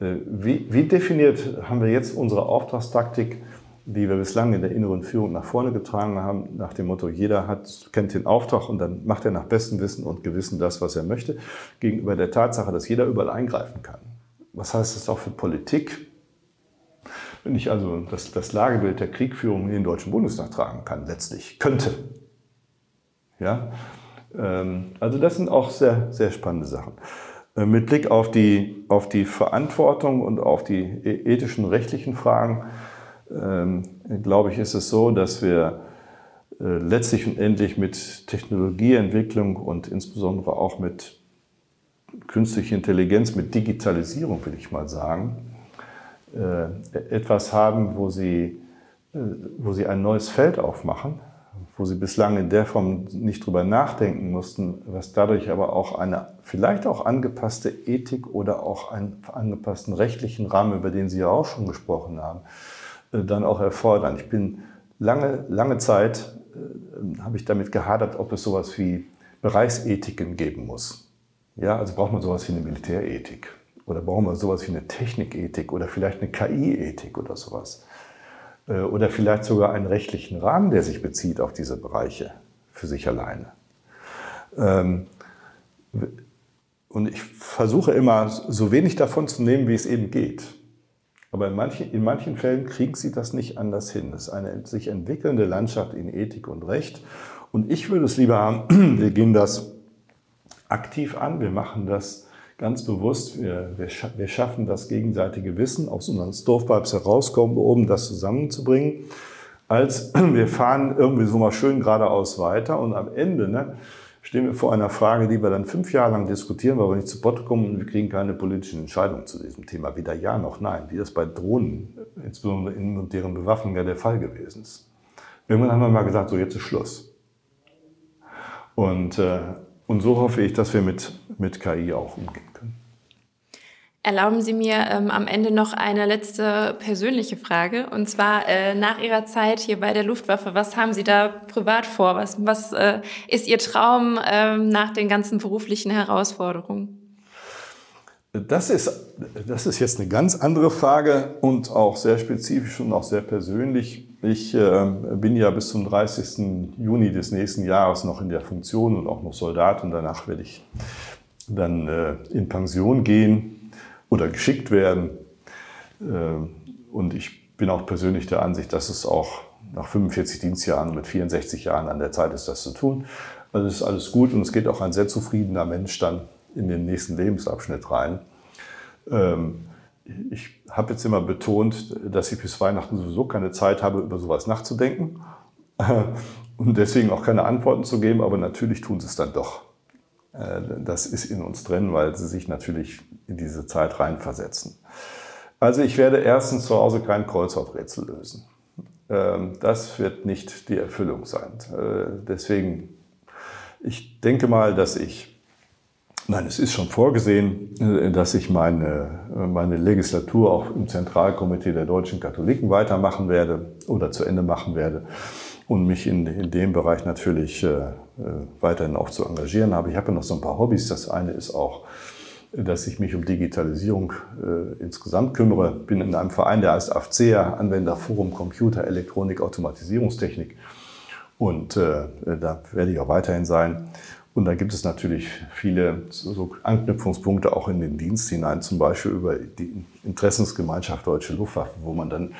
Äh, wie, wie definiert haben wir jetzt unsere Auftragstaktik, die wir bislang in der inneren Führung nach vorne getragen haben, nach dem Motto, jeder hat, kennt den Auftrag und dann macht er nach bestem Wissen und Gewissen das, was er möchte, gegenüber der Tatsache, dass jeder überall eingreifen kann. Was heißt das auch für Politik? Wenn ich also das, das Lagebild der Kriegführung in den Deutschen Bundestag tragen kann, letztlich könnte. Ja? Ähm, also das sind auch sehr, sehr spannende Sachen. Äh, mit Blick auf die, auf die Verantwortung und auf die e-, ethischen, rechtlichen Fragen, glaube ich, ist es so, dass wir äh, letztlich und endlich mit Technologieentwicklung und insbesondere auch mit künstliche Intelligenz, mit Digitalisierung, will ich mal sagen, äh, etwas haben, wo sie, äh, wo sie ein neues Feld aufmachen, wo sie bislang in der Form nicht drüber nachdenken mussten, was dadurch aber auch eine vielleicht auch angepasste Ethik oder auch einen angepassten rechtlichen Rahmen, über den Sie ja auch schon gesprochen haben, dann auch erfordern. Ich bin lange, lange Zeit, habe ich damit gehadert, ob es sowas wie Bereichsethiken geben muss. Ja, also braucht man sowas wie eine Militärethik oder brauchen wir sowas wie eine Technikethik oder vielleicht eine KI-Ethik oder sowas. Äh, oder vielleicht sogar einen rechtlichen Rahmen, der sich bezieht auf diese Bereiche für sich alleine. Ähm, und ich versuche immer, so wenig davon zu nehmen, wie es eben geht. Aber in manchen, in manchen Fällen kriegen sie das nicht anders hin. Es ist eine sich entwickelnde Landschaft in Ethik und Recht. Und ich würde es lieber haben, wir gehen das aktiv an. Wir machen das ganz bewusst. Wir, wir, wir schaffen das gegenseitige Wissen aus unseren Stovepipes herauskommen, um das zusammenzubringen, als wir fahren irgendwie so mal schön geradeaus weiter und am Ende ne, stehen wir vor einer Frage, die wir dann fünf Jahre lang diskutieren, weil wir nicht zu Potte kommen und wir kriegen keine politischen Entscheidungen zu diesem Thema. Weder Ja noch Nein, wie das bei Drohnen, insbesondere in deren Bewaffnung, ja der Fall gewesen ist. Irgendwann haben wir mal gesagt, so jetzt ist Schluss. Und, äh, und so hoffe ich, dass wir mit, mit KI auch umgehen. Erlauben Sie mir ähm, am Ende noch eine letzte persönliche Frage. Und zwar äh, nach Ihrer Zeit hier bei der Luftwaffe, was haben Sie da privat vor? Was, was äh, ist Ihr Traum ähm, nach den ganzen beruflichen Herausforderungen? Das ist, das ist jetzt eine ganz andere Frage und auch sehr spezifisch und auch sehr persönlich. Ich äh, bin ja bis zum 30. Juni des nächsten Jahres noch in der Funktion und auch noch Soldat und danach werde ich dann äh, in Pension gehen oder geschickt werden. Ähm, und ich bin auch persönlich der Ansicht, dass es auch nach 45 Dienstjahren mit 64 Jahren an der Zeit ist, das zu tun. Also ist alles gut und es geht auch ein sehr zufriedener Mensch dann in den nächsten Lebensabschnitt rein. Ähm, ich habe jetzt immer betont, dass ich bis Weihnachten sowieso keine Zeit habe, über sowas nachzudenken und deswegen auch keine Antworten zu geben, aber natürlich tun sie es dann doch. Äh, das ist in uns drin, weil sie sich natürlich in diese Zeit reinversetzen. Also ich werde erstens zu Hause kein Kreuzworträtsel lösen. Ähm, das wird nicht die Erfüllung sein. Äh, deswegen, ich denke mal, dass ich, nein, es ist schon vorgesehen, äh, dass ich meine, meine Legislatur auch im Zentralkomitee der deutschen Katholiken weitermachen werde oder zu Ende machen werde und mich in, in dem Bereich natürlich äh, weiterhin auch zu engagieren habe. Ich habe ja noch so ein paar Hobbys. Das eine ist auch, dass ich mich um Digitalisierung äh, insgesamt kümmere. Bin in einem Verein, der heißt AFCEA, Anwenderforum Computer, Elektronik, Automatisierungstechnik. Und äh, da werde ich auch weiterhin sein. Und da gibt es natürlich viele so Anknüpfungspunkte auch in den Dienst hinein, zum Beispiel über die Interessensgemeinschaft Deutsche Luftwaffe, wo man dann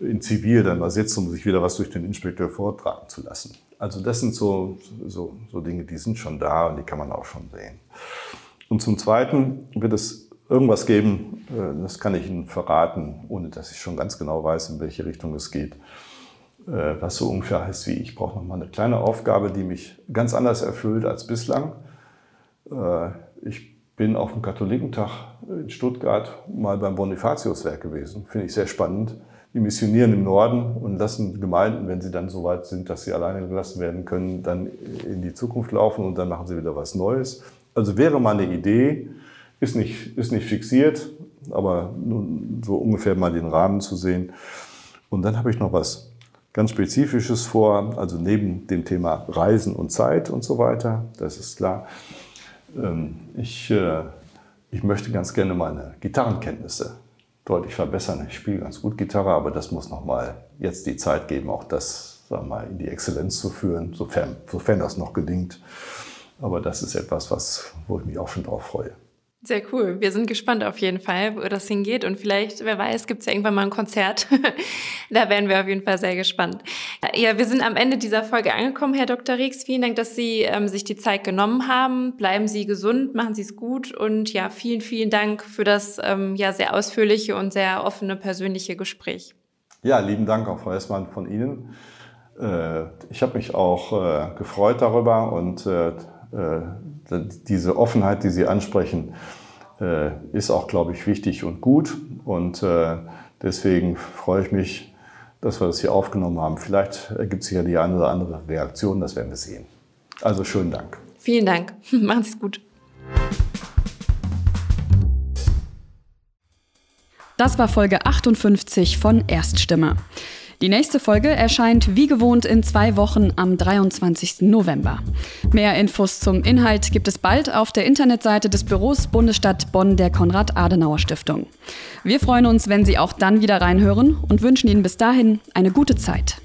in Zivil dann mal sitzt, um sich wieder was durch den Inspekteur vortragen zu lassen. Also das sind so, so, so Dinge, die sind schon da und die kann man auch schon sehen. Und zum Zweiten wird es irgendwas geben, äh, das kann ich Ihnen verraten, ohne dass ich schon ganz genau weiß, in welche Richtung es geht. Äh, was so ungefähr heißt wie, ich brauche noch mal eine kleine Aufgabe, die mich ganz anders erfüllt als bislang. Äh, ich bin auf dem Katholikentag in Stuttgart mal beim Bonifatiuswerk gewesen. Finde ich sehr spannend die missionieren im Norden und lassen Gemeinden, wenn sie dann so weit sind, dass sie alleine gelassen werden können, dann in die Zukunft laufen und dann machen sie wieder was Neues. Also wäre mal eine Idee, ist nicht, ist nicht fixiert, aber nun so ungefähr mal den Rahmen zu sehen. Und dann habe ich noch was ganz Spezifisches vor, also neben dem Thema Reisen und Zeit und so weiter, das ist klar. Ähm, ich, äh, ich möchte ganz gerne meine Gitarrenkenntnisse deutlich verbessern. Ich spiele ganz gut Gitarre, aber das muss nochmal jetzt die Zeit geben, auch das sagen wir mal, in die Exzellenz zu führen, sofern, sofern das noch gelingt. Aber das ist etwas, was, wo ich mich auch schon drauf freue. Sehr cool. Wir sind gespannt auf jeden Fall, wo das hingeht. Und vielleicht, wer weiß, gibt es ja irgendwann mal ein Konzert. da werden wir auf jeden Fall sehr gespannt. Ja, wir sind am Ende dieser Folge angekommen, Herr Dr. Riegs. Vielen Dank, dass Sie ähm, sich die Zeit genommen haben. Bleiben Sie gesund, machen Sie es gut. Und ja, vielen, vielen Dank für das ähm, ja, sehr ausführliche und sehr offene persönliche Gespräch. Ja, lieben Dank auch, Frau von Ihnen. Äh, ich habe mich auch äh, gefreut darüber und äh, äh, diese Offenheit, die Sie ansprechen, ist auch, glaube ich, wichtig und gut. Und äh, deswegen freue ich mich, dass wir das hier aufgenommen haben. Vielleicht ergibt sich ja die eine oder andere Reaktion, das werden wir sehen. Also schönen Dank. Vielen Dank. Machen Sie es gut. Das war Folge 58 von Erststimme. Die nächste Folge erscheint wie gewohnt in zwei Wochen am 23. November. Mehr Infos zum Inhalt gibt es bald auf der Internetseite des Büros Bundesstadt Bonn der Konrad-Adenauer-Stiftung. Wir freuen uns, wenn Sie auch dann wieder reinhören und wünschen Ihnen bis dahin eine gute Zeit.